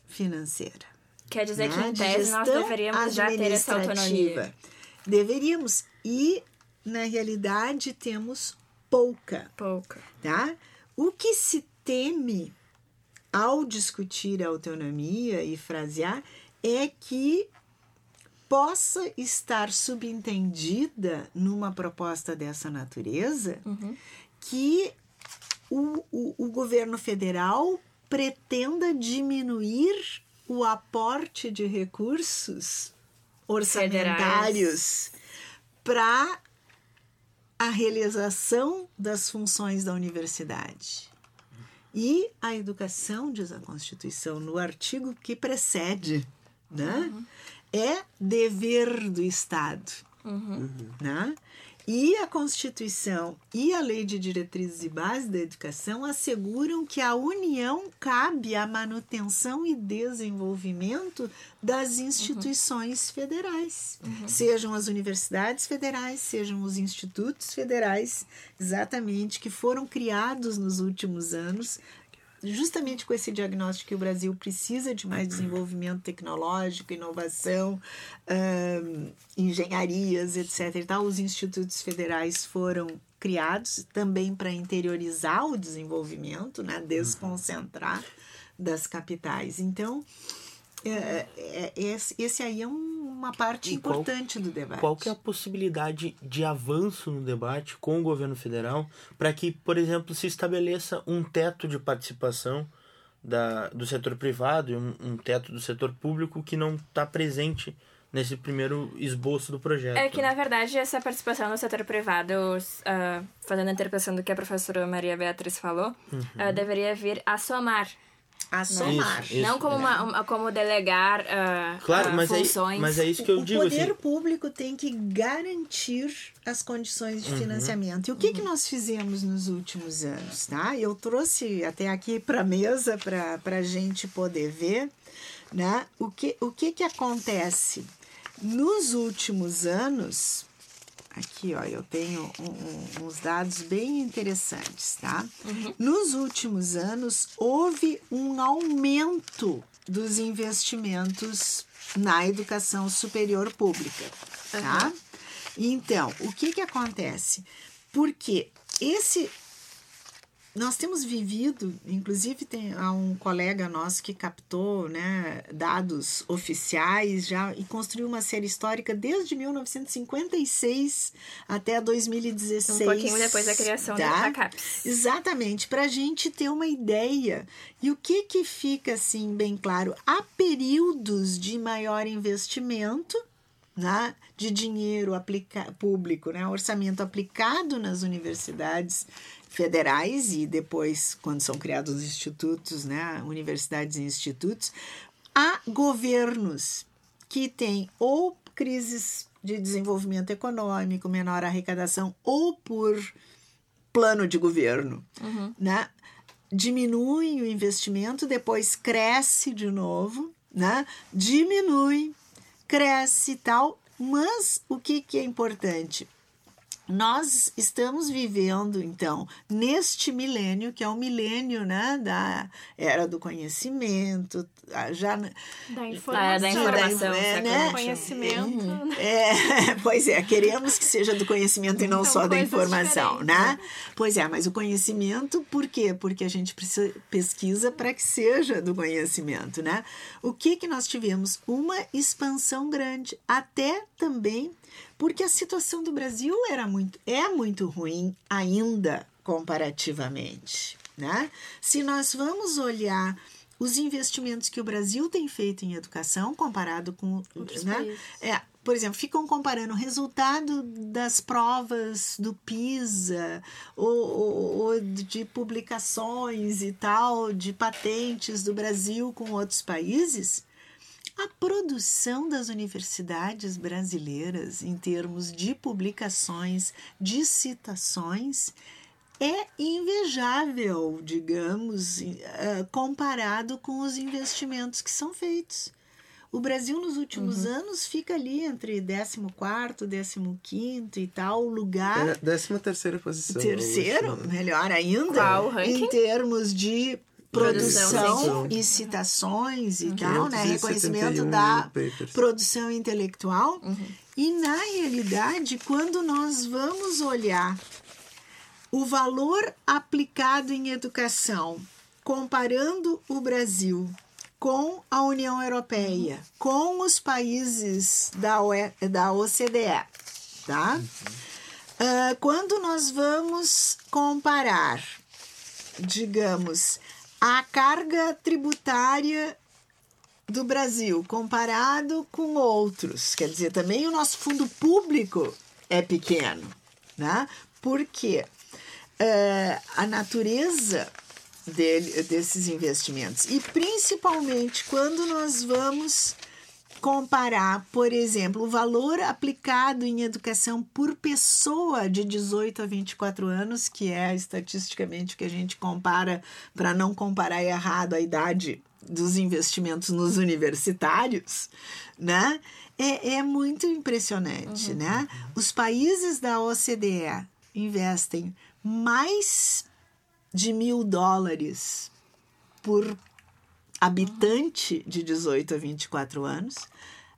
financeira. Quer dizer né? que, em tese, nós deveríamos já ter essa autonomia. Deveríamos. E, na realidade, temos pouca. Pouca. Tá? O que se teme ao discutir a autonomia e frasear é que possa estar subentendida numa proposta dessa natureza uhum. que o, o, o governo federal pretenda diminuir o aporte de recursos orçamentários para a realização das funções da universidade. E a educação, diz a Constituição, no artigo que precede, né? Uhum. é dever do Estado. Uhum. Né? E a Constituição e a Lei de Diretrizes e Bases da Educação asseguram que a União cabe à manutenção e desenvolvimento das instituições uhum. federais, uhum. sejam as universidades federais, sejam os institutos federais, exatamente, que foram criados nos últimos anos justamente com esse diagnóstico que o Brasil precisa de mais desenvolvimento tecnológico, inovação, engenharias, etc. E tal, os institutos federais foram criados também para interiorizar o desenvolvimento, né, desconcentrar das capitais. Então, é, é, esse, esse aí é um, uma parte E qual- importante do debate. Qual que é a possibilidade de avanço no debate com o governo federal para que, por exemplo, se estabeleça um teto de participação da, do setor privado e um, um teto do setor público que não está presente nesse primeiro esboço do projeto? É que, na verdade, essa participação do setor privado, ah, fazendo a interpretação do que a professora Maria Beatriz falou, ah, deveria vir a somar. A somar. Isso, isso. não como, uma, uma- como delegar ah, Claro, ah, mas, é, funções. mas é isso que eu o digo. poder assim, público tem que garantir as condições Uhum. de financiamento. E o que, que nós fizemos nos últimos anos? Tá? Eu trouxe até aqui para a mesa para a gente poder ver né? o, que, o que, que acontece. Nos últimos anos, aqui ó, eu tenho um- um- uns dados bem interessantes, tá? Nos últimos anos, houve um aumento dos investimentos na educação superior pública, tá? Então, o que que acontece? Porque esse nós temos vivido, inclusive tem há um colega nosso que captou né, dados oficiais já e construiu uma série histórica desde 1956 até 2016. Um pouquinho depois da criação tá? da CAPES. Exatamente, para a gente ter uma ideia. E o que, que fica assim bem claro? Há períodos de maior investimento né, de dinheiro aplica público, né, orçamento aplicado nas universidades federais e depois, quando são criados os institutos, né, universidades e institutos, há governos que têm ou crises de desenvolvimento econômico, menor arrecadação, ou por plano de governo, né? Diminui o investimento, depois cresce de novo, né? Diminui, cresce e tal, mas o que, que é importante? Nós estamos vivendo, então, neste milênio, que é o milênio né, da era do conhecimento, já Da Ah, informação. da informação, né, século né? XXI. Conhecimento. é, pois é, queremos que seja do conhecimento e não São só da informação, diferentes, né? Pois é, mas o conhecimento, por quê? Porque a gente precisa, pesquisa para que seja do conhecimento, né? O que que nós tivemos? Uma expansão grande, até também porque a situação do Brasil era muito, é muito ruim ainda comparativamente, né? Se nós vamos olhar os investimentos que o Brasil tem feito em educação comparado com Outros né? países. É, por exemplo, ficam comparando o resultado das provas do PISA ou, ou- ou de publicações e tal, de patentes do Brasil com outros países. A produção das universidades brasileiras, em termos de publicações, de citações, é invejável, digamos, eh, comparado com os investimentos que são feitos. O Brasil, nos últimos anos, fica ali entre 14º, 15º e tal lugar. É, décima terceira posição. Terceiro, né? melhor ainda, Qual o ranking? em termos de Produção e citações e tal, né? 571 Reconhecimento da papers. produção intelectual. E na realidade, quando nós vamos olhar o valor aplicado em educação, comparando o Brasil com a União Europeia, com os países da, UE da OCDE, tá? Ah, quando nós vamos comparar, digamos, a carga tributária do Brasil comparado com outros, quer dizer, também o nosso fundo público é pequeno, né? Porque eh, a natureza dele, desses investimentos. E principalmente quando nós vamos comparar, por exemplo, o valor aplicado em educação por pessoa de 18 a 24 anos, que é estatisticamente o que a gente compara para não comparar errado a idade dos investimentos nos universitários, né? É, é muito impressionante, né? Os países da OCDE investem mais de mil dólares por habitante de 18 a 24 anos.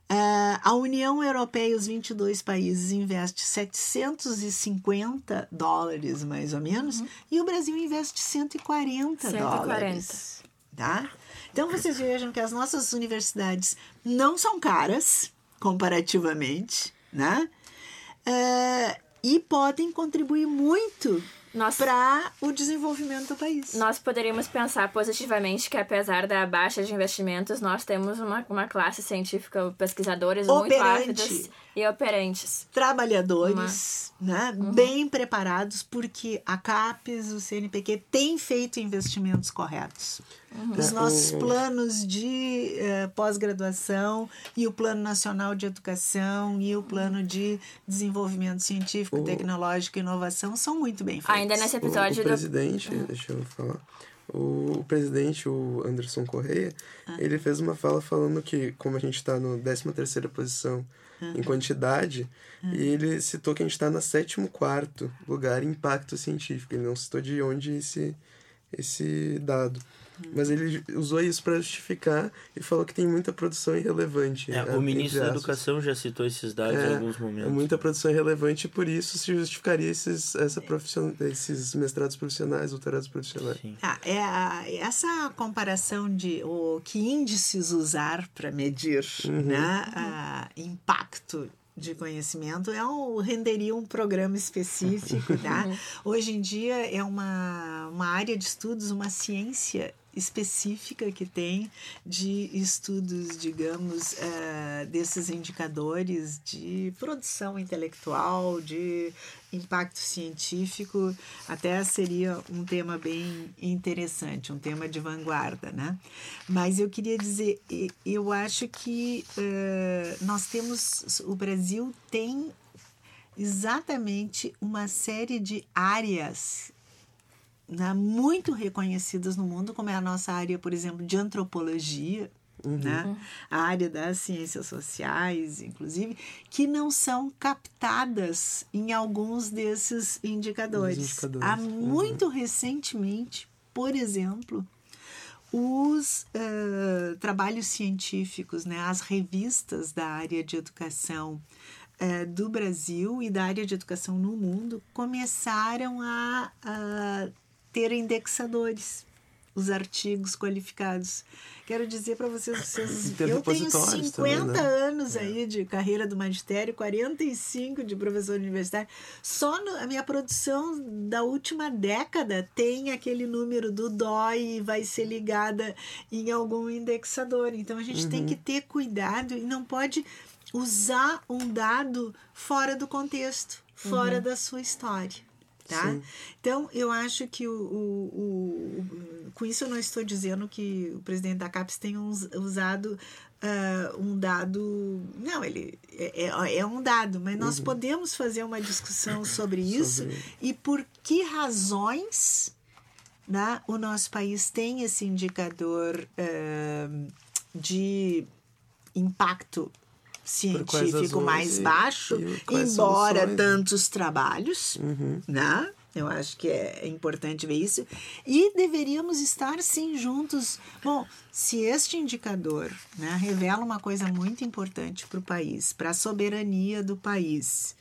Ah, a União Europeia, os 22 países, investe 750 dólares, mais ou menos, e o Brasil investe 140, 140. dólares. Tá? Então vocês vejam que as nossas universidades não são caras comparativamente, né? Uh, e podem contribuir muito para o desenvolvimento do país. Nós poderíamos pensar positivamente que, apesar da baixa de investimentos, nós temos uma, uma classe científica, pesquisadores Operante. muito ávidos e operantes. Trabalhadores uma... né, uhum. bem preparados, porque a CAPES, o CNPq, tem feito investimentos corretos. Uhum. Os nossos planos de uh, pós-graduação e o Plano Nacional de Educação e o Plano de Desenvolvimento Científico, o... Tecnológico e Inovação são muito bem feitos. Ainda nesse episódio... O, o presidente, do... deixa eu falar, o presidente, o Anderson Correia, ah. ele fez uma fala falando que, como a gente está no 13 terceira posição. Em quantidade, ah. e ele citou que a gente está no sétimo quarto lugar em impacto científico. Ele não citou de onde esse, esse dado. Mas ele usou isso para justificar e falou que tem muita produção irrelevante. É, o ministro da Educação já citou esses dados é, em alguns momentos. É muita produção irrelevante e por isso se justificaria esses, essa profission... esses mestrados profissionais, doutorados profissionais. Ah, é a, essa comparação de o que índices usar para medir uhum. né, a, impacto de conhecimento é um, renderia um programa específico, [laughs] tá? Hoje em dia é uma, uma área de estudos, uma ciência específica que tem de estudos, digamos, uh, desses indicadores de produção intelectual, de impacto científico, até seria um tema bem interessante, um tema de vanguarda, né? Mas eu queria dizer, eu acho que uh, nós temos, o Brasil tem exatamente uma série de áreas né, muito reconhecidas no mundo, como é a nossa área, por exemplo, de antropologia, uhum. né, a área das ciências sociais, inclusive, que não são captadas em alguns desses indicadores. indicadores. Há uhum. muito recentemente, por exemplo, os uh, trabalhos científicos, né, as revistas da área de educação uh, do Brasil e da área de educação no mundo começaram a, a ter indexadores os artigos qualificados. Quero dizer para vocês, vocês eu tenho 50 também, né? anos é. aí de carreira do magistério, 45 de professor universitário. Só no, a minha produção da última década tem aquele número do DOI e vai ser ligada em algum indexador. Então a gente uhum. tem que ter cuidado e não pode usar um dado fora do contexto, fora uhum. da sua história tá? Sim. Então, eu acho que o, o, o, com isso eu não estou dizendo que o presidente da CAPES tenha usado uh, um dado. Não, ele é, é, é um dado, mas nós uhum. podemos fazer uma discussão [coughs] sobre isso sobre... e por que razões né, o nosso país tem esse indicador uh, de impacto científico mais baixo, embora soluções, tantos trabalhos, uhum. né? Eu acho que é importante ver isso. E deveríamos estar, sim, juntos. Bom, se este indicador né, revela uma coisa muito importante para o país, para a soberania do país,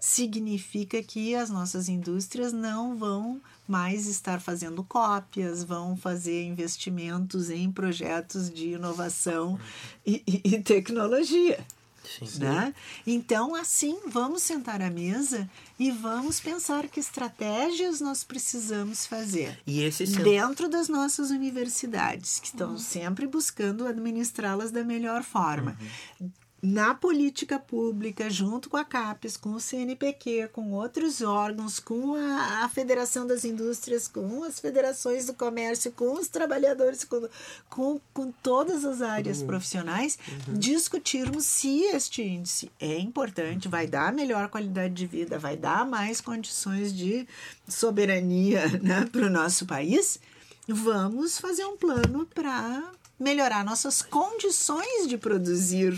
significa que as nossas indústrias não vão mais estar fazendo cópias, vão fazer investimentos em projetos de inovação e, e, e tecnologia. Sim, né? Então, assim, vamos sentar à mesa e vamos pensar que estratégias nós precisamos fazer e esse dentro das nossas universidades, que estão uhum. sempre buscando administrá-las da melhor forma. Uhum na política pública, junto com a CAPES, com o CNPq, com outros órgãos, com a, a, Federação das Indústrias, com as federações do comércio, com os trabalhadores, com, com, com todas as áreas uhum. profissionais, uhum. discutirmos se este índice é importante, vai dar melhor qualidade de vida, vai dar mais condições de soberania [laughs] né, para o nosso país. Vamos fazer um plano para melhorar nossas condições de produzir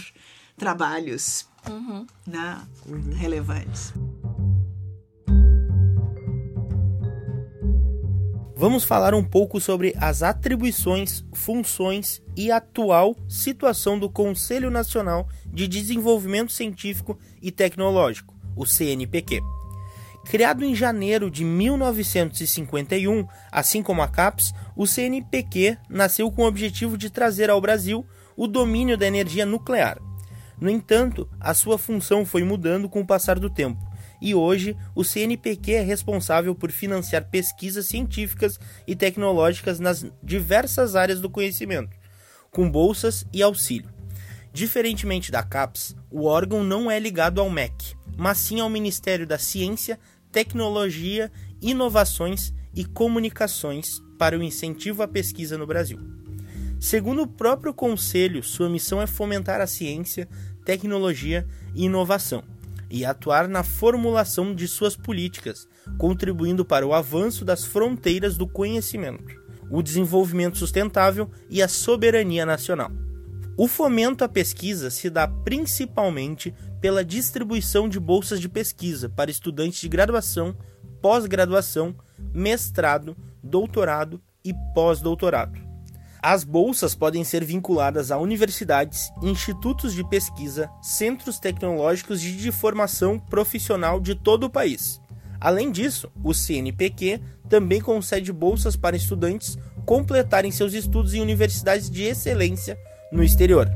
trabalhos uhum. Né, uhum. relevantes. Vamos falar um pouco sobre as atribuições, funções e atual situação do Conselho Nacional de Desenvolvimento Científico e Tecnológico, o CNPq. Criado em janeiro de 1951, assim como a CAPES, o CNPq nasceu com o objetivo de trazer ao Brasil o domínio da energia nuclear. No entanto, a sua função foi mudando com o passar do tempo, e hoje o CNPq é responsável por financiar pesquisas científicas e tecnológicas nas diversas áreas do conhecimento, com bolsas e auxílio. Diferentemente da CAPES, o órgão não é ligado ao MEC, mas sim ao Ministério da Ciência, Tecnologia, Inovações e Comunicações para o incentivo à pesquisa no Brasil. Segundo o próprio Conselho, sua missão é fomentar a ciência, tecnologia e inovação e atuar na formulação de suas políticas, contribuindo para o avanço das fronteiras do conhecimento, o desenvolvimento sustentável e a soberania nacional. O fomento à pesquisa se dá principalmente pela distribuição de bolsas de pesquisa para estudantes de graduação, pós-graduação, mestrado, doutorado e pós-doutorado. As bolsas podem ser vinculadas a universidades, institutos de pesquisa, centros tecnológicos e de formação profissional de todo o país. Além disso, o CNPq também concede bolsas para estudantes completarem seus estudos em universidades de excelência no exterior.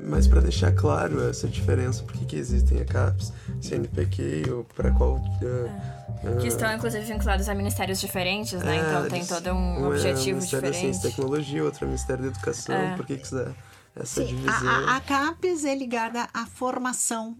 Mas para deixar claro essa diferença, por que, existem a CAPES, CNPq ou para qual. Uh, que estão, inclusive, vinculados a ministérios diferentes, né? É, então tem todo um, um objetivo é Ministério diferente. da Ciência e Tecnologia, outro é Ministério da Educação. É. Por que, que isso dá essa Sim, divisão? A, a CAPES é ligada à formação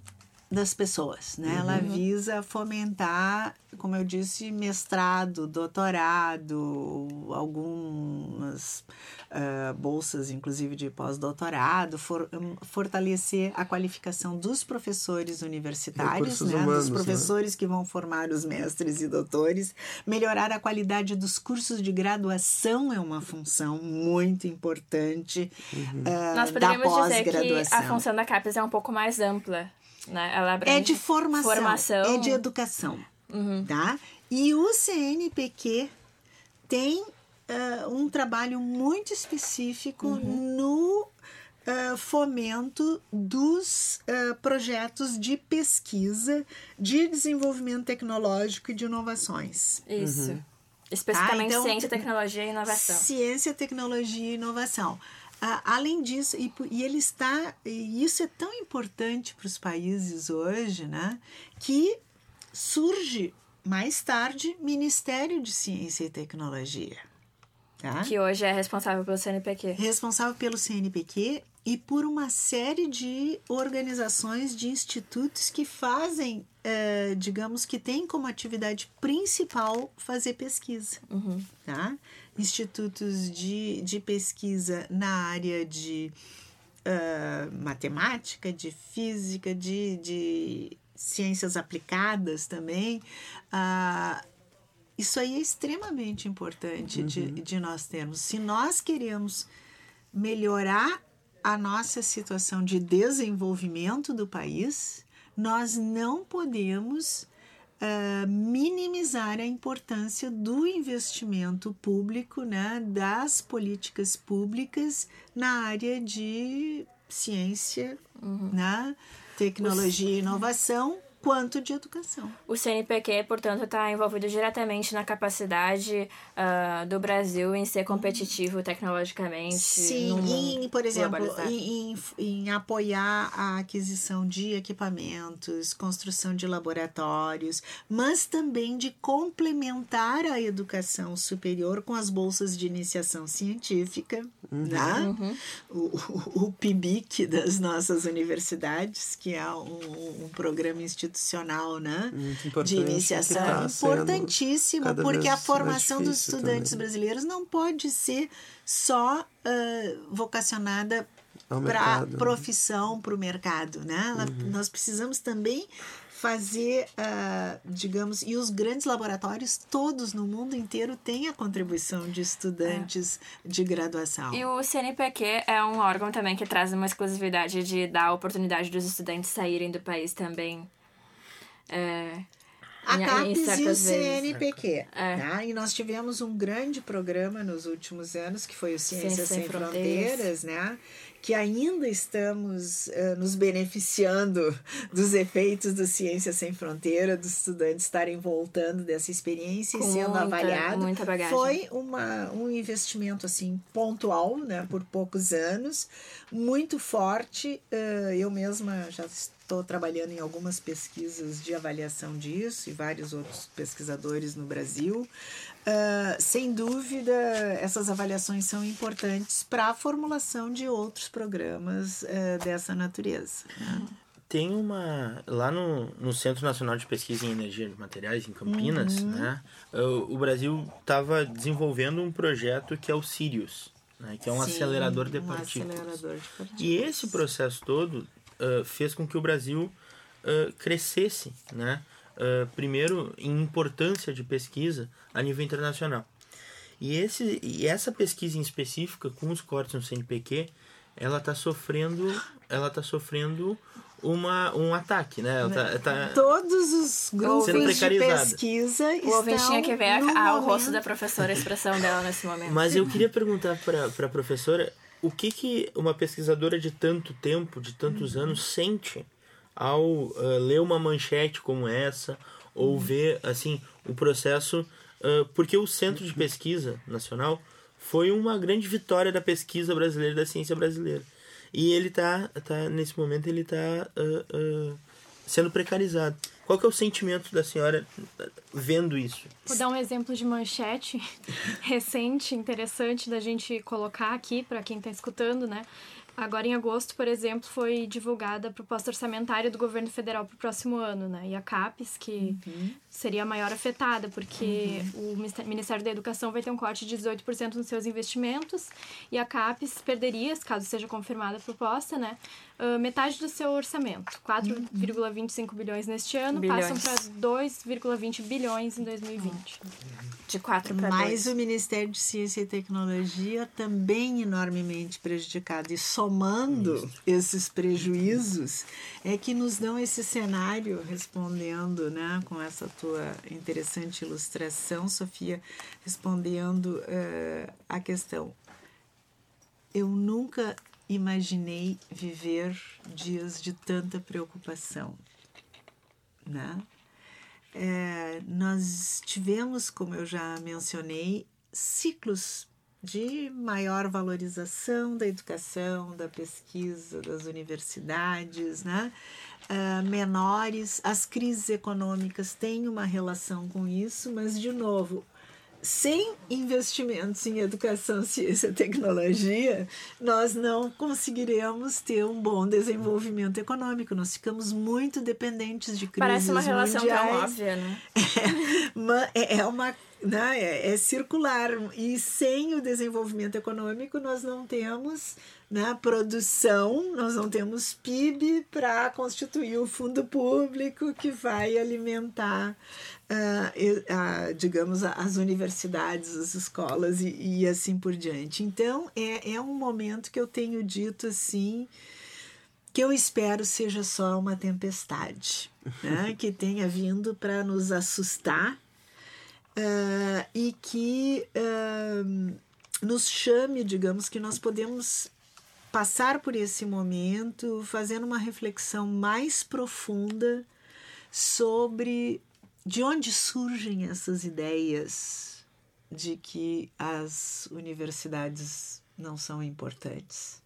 das pessoas, né? Uhum. Ela visa fomentar, como eu disse, mestrado, doutorado, algumas uh, bolsas, inclusive de pós-doutorado, for, um, fortalecer a qualificação dos professores universitários, né? Humanos, dos né? professores né? que vão formar os mestres e doutores, melhorar a qualidade dos cursos de graduação é uma função muito importante uhum. uh, Nós poderíamos dizer que a função da CAPES é um pouco mais ampla né? Ela é de formação, formação, é de educação, uhum. tá? E o CNPq tem uh, um trabalho muito específico uhum. no uh, fomento dos uh, projetos de pesquisa, de desenvolvimento tecnológico e de inovações. Isso. Uhum. Especificamente tá? então, ciência, tecnologia e inovação. Ciência, tecnologia e inovação. Além disso, e, e, ele está, e isso é tão importante para os países hoje, né, que surge mais tarde Ministério de Ciência e Tecnologia. Tá? Que hoje é responsável pelo CNPq. Responsável pelo CNPq e por uma série de organizações, de institutos que fazem, eh, digamos que tem como atividade principal fazer pesquisa. Uhum. Tá? Institutos de, de pesquisa na área de uh, matemática, de física, de, de ciências aplicadas também. Uh, isso aí é extremamente importante uhum. de, de nós termos. Se nós queremos melhorar a nossa situação de desenvolvimento do país, nós não podemos uh, minimizar a importância do investimento público, né, das políticas públicas na área de ciência, uhum. né, tecnologia e inovação quanto de educação. O CNPq, portanto, está envolvido diretamente na capacidade uh, do Brasil em ser competitivo tecnologicamente. Sim, em, por exemplo, em, em, em, apoiar a aquisição de equipamentos, construção de laboratórios, mas também de complementar a educação superior com as bolsas de iniciação científica, uhum. Né? Uhum. O, o, o PIBIC das nossas universidades, que é um, um programa institucional institucional, né? de iniciação. Tá importantíssimo, porque a formação dos estudantes também. brasileiros não pode ser só uh, vocacionada para profissão, para o mercado, né? Uhum. Nós precisamos também fazer, uh, digamos, e os grandes laboratórios, todos no mundo inteiro, têm a contribuição de estudantes é. de graduação. E o CNPq é um órgão também que traz uma exclusividade de dar a oportunidade dos estudantes saírem do país também é, a CAPES e o CNPq. É. Tá? E nós tivemos um grande programa nos últimos anos, que foi o Ciências Sem, Sem Fronteiras, Fronteiras, né? que ainda estamos uh, nos beneficiando [laughs] dos efeitos do Ciência Sem Fronteira, dos estudantes estarem voltando dessa experiência Com e sendo muita, avaliado. muita bagagem. Foi uma, um investimento assim pontual, né, por poucos anos, muito forte. Uh, eu mesma já estou trabalhando em algumas pesquisas de avaliação disso e vários outros pesquisadores no Brasil. Uh, sem dúvida, essas avaliações são importantes para a formulação de outros programas uh, dessa natureza. Né? Tem uma. Lá no, no Centro Nacional de Pesquisa em Energia de Materiais, em Campinas, uhum. né, o, o Brasil estava desenvolvendo um projeto que é o Sirius, né, que é um Sim, acelerador de um acelerador de partículas. E esse processo todo uh, fez com que o Brasil crescesse, né? uh, primeiro, em importância de pesquisa a nível internacional. E, esse, e essa pesquisa em específica, com os cortes no CNPq, ela está sofrendo, ela tá sofrendo uma, um ataque, né? Ela tá, tá Todos os grupos de pesquisa o estão ouvinte tinha que ver a, no o rosto da professora, a expressão dela nesse momento. Mas eu queria perguntar para a professora o que, que uma pesquisadora de tanto tempo, de tantos anos, sente ao ah, ler uma manchete como essa ou ver assim o processo. ah, porque o Centro de Pesquisa Nacional foi uma grande vitória da pesquisa brasileira, da ciência brasileira. E ele tá, tá nesse momento, ele está sendo precarizado. Qual que é o sentimento da senhora vendo isso? Vou dar um exemplo de manchete [laughs] recente, interessante da gente colocar aqui para quem está escutando, né? Agora, em agosto, por exemplo, foi divulgada a proposta orçamentária do governo federal para o próximo ano, né? E a CAPES, que seria a maior afetada, porque o Ministé- Ministério da Educação vai ter um corte de 18% nos seus investimentos e a CAPES perderia, caso seja confirmada a proposta, né? Ah, metade do seu orçamento. 4,25 bilhões neste ano, passam Bilhões. para 2,20 bilhões em 2020. De 4 para Mas 2. o Ministério de Ciência e Tecnologia também enormemente prejudicado. E somando esses prejuízos, é que nos dão esse cenário, respondendo né, com essa tua interessante ilustração, Sofia, respondendo eh, a questão. Eu nunca imaginei viver dias de tanta preocupação. Né? É, nós tivemos, como eu já mencionei, ciclos de maior valorização da educação, da pesquisa, das universidades, né? Ah, menores. As crises econômicas têm uma relação com isso, mas, de novo, sem investimentos em educação, ciência e tecnologia, nós não conseguiremos ter um bom desenvolvimento econômico. Nós ficamos muito dependentes de crises Parece uma relação tão mundiais. óbvia, né? [laughs] Ma- é é uma né, é, é circular e sem o desenvolvimento econômico nós não temos né, produção, nós não temos PIB para constituir o fundo público que vai alimentar, ah, digamos, as universidades, as escolas e, e assim por diante. Então, é, é um momento que eu tenho dito assim, que eu espero seja só uma tempestade, né? [laughs] que tenha vindo para nos assustar ah, e que ah, nos chame, digamos, que nós podemos passar por esse momento fazendo uma reflexão mais profunda sobre de onde surgem essas ideias de que as universidades não são importantes,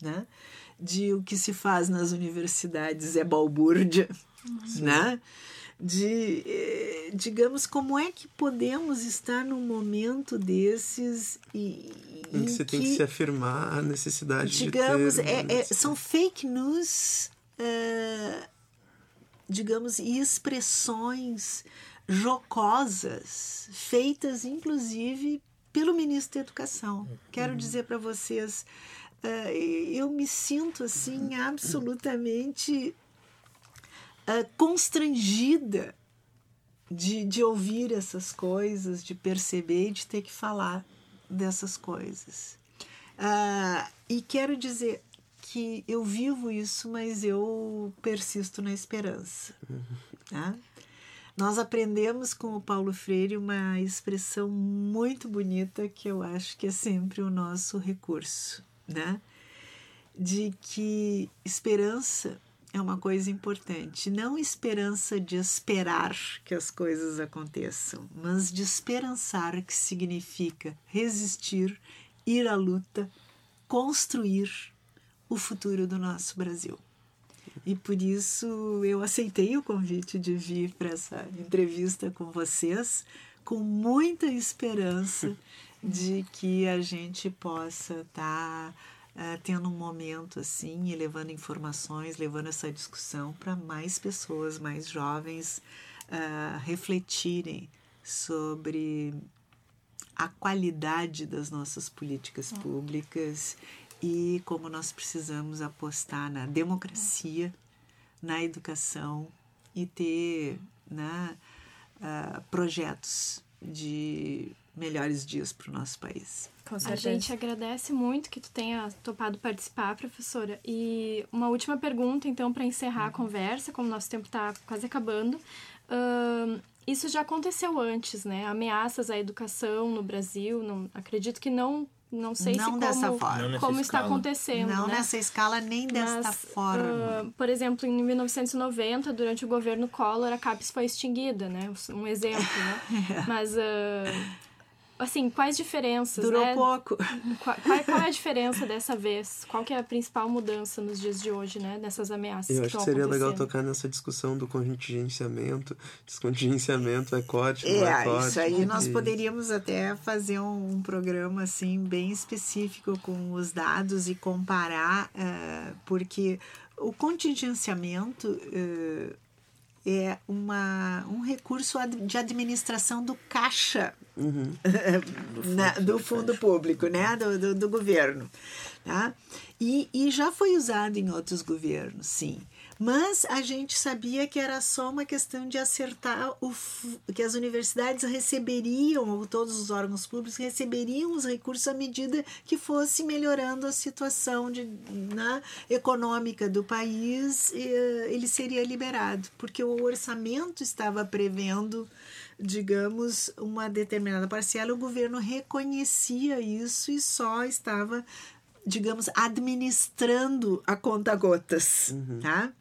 né? De o que se faz nas universidades é balbúrdia, né? De, eh, digamos, como é que podemos estar num momento desses e, Em que você tem que se afirmar a necessidade digamos, de ter... é, é- são fake news, eh, digamos, e expressões jocosas, feitas inclusive pelo ministro da Educação. Quero dizer para vocês, eh, eu me sinto assim absolutamente eh, constrangida de, de ouvir essas coisas, de perceber e de ter que falar dessas coisas. Ah, e quero dizer que eu vivo isso, mas eu persisto na esperança. tá? Nós aprendemos com o Paulo Freire uma expressão muito bonita que eu acho que é sempre o nosso recurso, né? de que esperança é uma coisa importante. Não esperança de esperar que as coisas aconteçam, mas de esperançar, que significa resistir, ir à luta, construir o futuro do nosso Brasil. E por isso eu aceitei o convite de vir para essa entrevista com vocês, com muita esperança [laughs] de que a gente possa estar. Tá uh, tendo um momento assim e levando informações, levando essa discussão para mais pessoas, mais jovens uh, refletirem sobre a qualidade das nossas políticas públicas e como nós precisamos apostar na democracia, na educação e ter né, uh, projetos de melhores dias para o nosso país. A gente agradece muito que tu tenha topado participar, professora. E uma última pergunta, então, para encerrar uhum. a conversa, como nosso tempo está quase acabando. Uh, isso já aconteceu antes, né? Ameaças à educação no Brasil. Não, acredito que não não sei não se dessa como, forma. como está acontecendo. Não né? nessa escala nem desta Mas, forma. Uh, por exemplo, em 1990, durante o governo Collor, a CAPES foi extinguida, né? Um exemplo, né? [laughs] Mas uh, assim, quais diferenças, Durou né? pouco. Qual, qual, qual, é a diferença dessa vez? Qual que é a principal mudança nos dias de hoje, né? Dessas ameaças Eu que acho que seria legal tocar nessa discussão do contingenciamento. Descontingenciamento é corte, é, não é corte. Isso aí nós poderíamos até fazer um, um, programa, assim, bem específico com os dados e comparar, uh, porque o contingenciamento... Uh, é uma, um recurso de administração do caixa uhum. [laughs] Na, do fundo público, né? do, do, do governo. Tá? E, e já foi usado em outros governos, sim. Mas a gente sabia que era só uma questão de acertar o que as universidades receberiam, ou todos os órgãos públicos receberiam os recursos à medida que fosse melhorando a situação de, né, econômica do país, eh, ele seria liberado, porque o orçamento estava prevendo digamos, uma determinada parcela, o governo reconhecia isso e só estava, digamos, administrando a conta gotas, uhum. tá?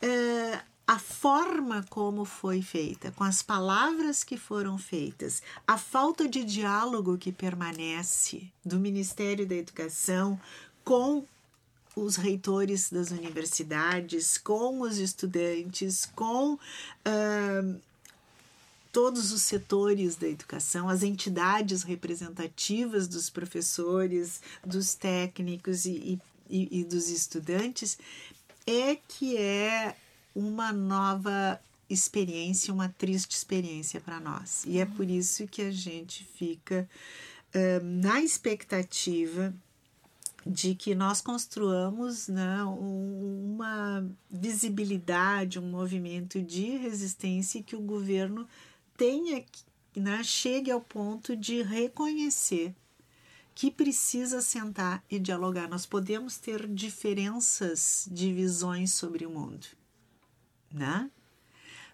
É, a forma como foi feita, com as palavras que foram feitas, a falta de diálogo que permanece do Ministério da Educação com os reitores das universidades, com os estudantes, com uh, todos os setores da educação, as entidades representativas dos professores, dos técnicos e, e, e dos estudantes, é que é uma nova experiência, uma triste experiência para nós. E é por isso que a gente fica uh, na expectativa de que nós construamos né, uma visibilidade, um movimento de resistência que o governo tenha, né, chegue ao ponto de reconhecer que precisa sentar e dialogar. Nós podemos ter diferenças de visões sobre o mundo, né?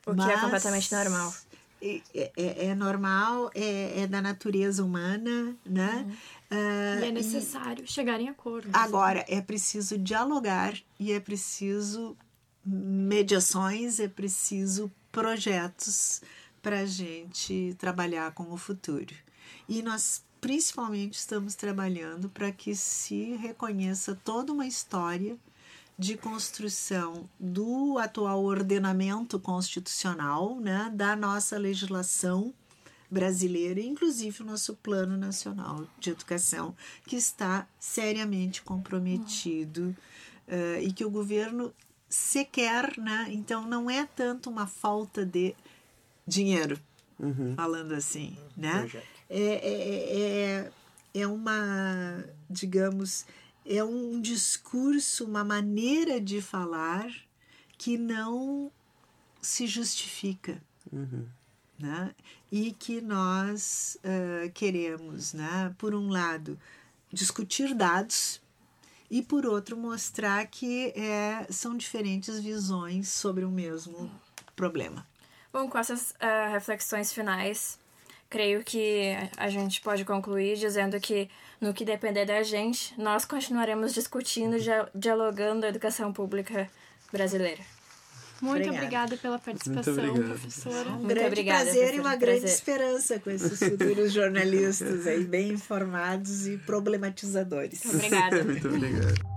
O Mas, que é completamente normal. É, é, é normal, é, é, da natureza humana, né? Uhum. Uh, e é necessário e, chegar em acordo. Agora, é preciso dialogar e é preciso mediações, é preciso projetos para a gente trabalhar com o futuro. E nós principalmente estamos trabalhando para que se reconheça toda uma história de construção do atual ordenamento constitucional, né, da nossa legislação brasileira, inclusive o nosso Plano Nacional de Educação, que está seriamente comprometido uh, e que o governo sequer, né, então não é tanto uma falta de dinheiro, uhum. falando assim, né? Projeto é, é, é, é uma, digamos, é um discurso, uma maneira de falar que não se justifica. Uhum. Né? E que nós uh, queremos, né? por um lado, discutir dados e, por outro, mostrar que é, são diferentes visões sobre o mesmo problema. Bom, com essas uh, reflexões finais, creio que a gente pode concluir dizendo que, no que depender da gente, nós continuaremos discutindo, dialogando a educação pública brasileira. Muito obrigada, obrigada pela participação, professora. Um Muito grande obrigada, prazer e uma prazer. grande esperança com esses futuros [laughs] jornalistas aí, bem informados e problematizadores. Obrigada. [laughs] Muito obrigado.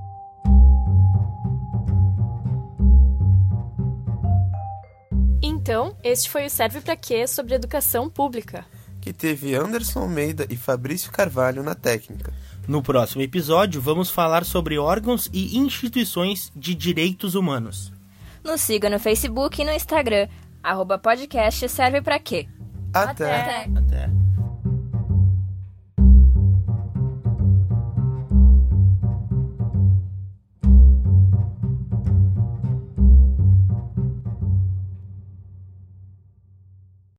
Então, este foi o Serve Pra Quê sobre educação pública. Que teve Anderson Almeida e Fabrício Carvalho na técnica. No próximo episódio, vamos falar sobre órgãos e instituições de direitos humanos. Nos siga no Facebook e no Instagram. Arroba podcast serve pra quê? Até. Até. Até.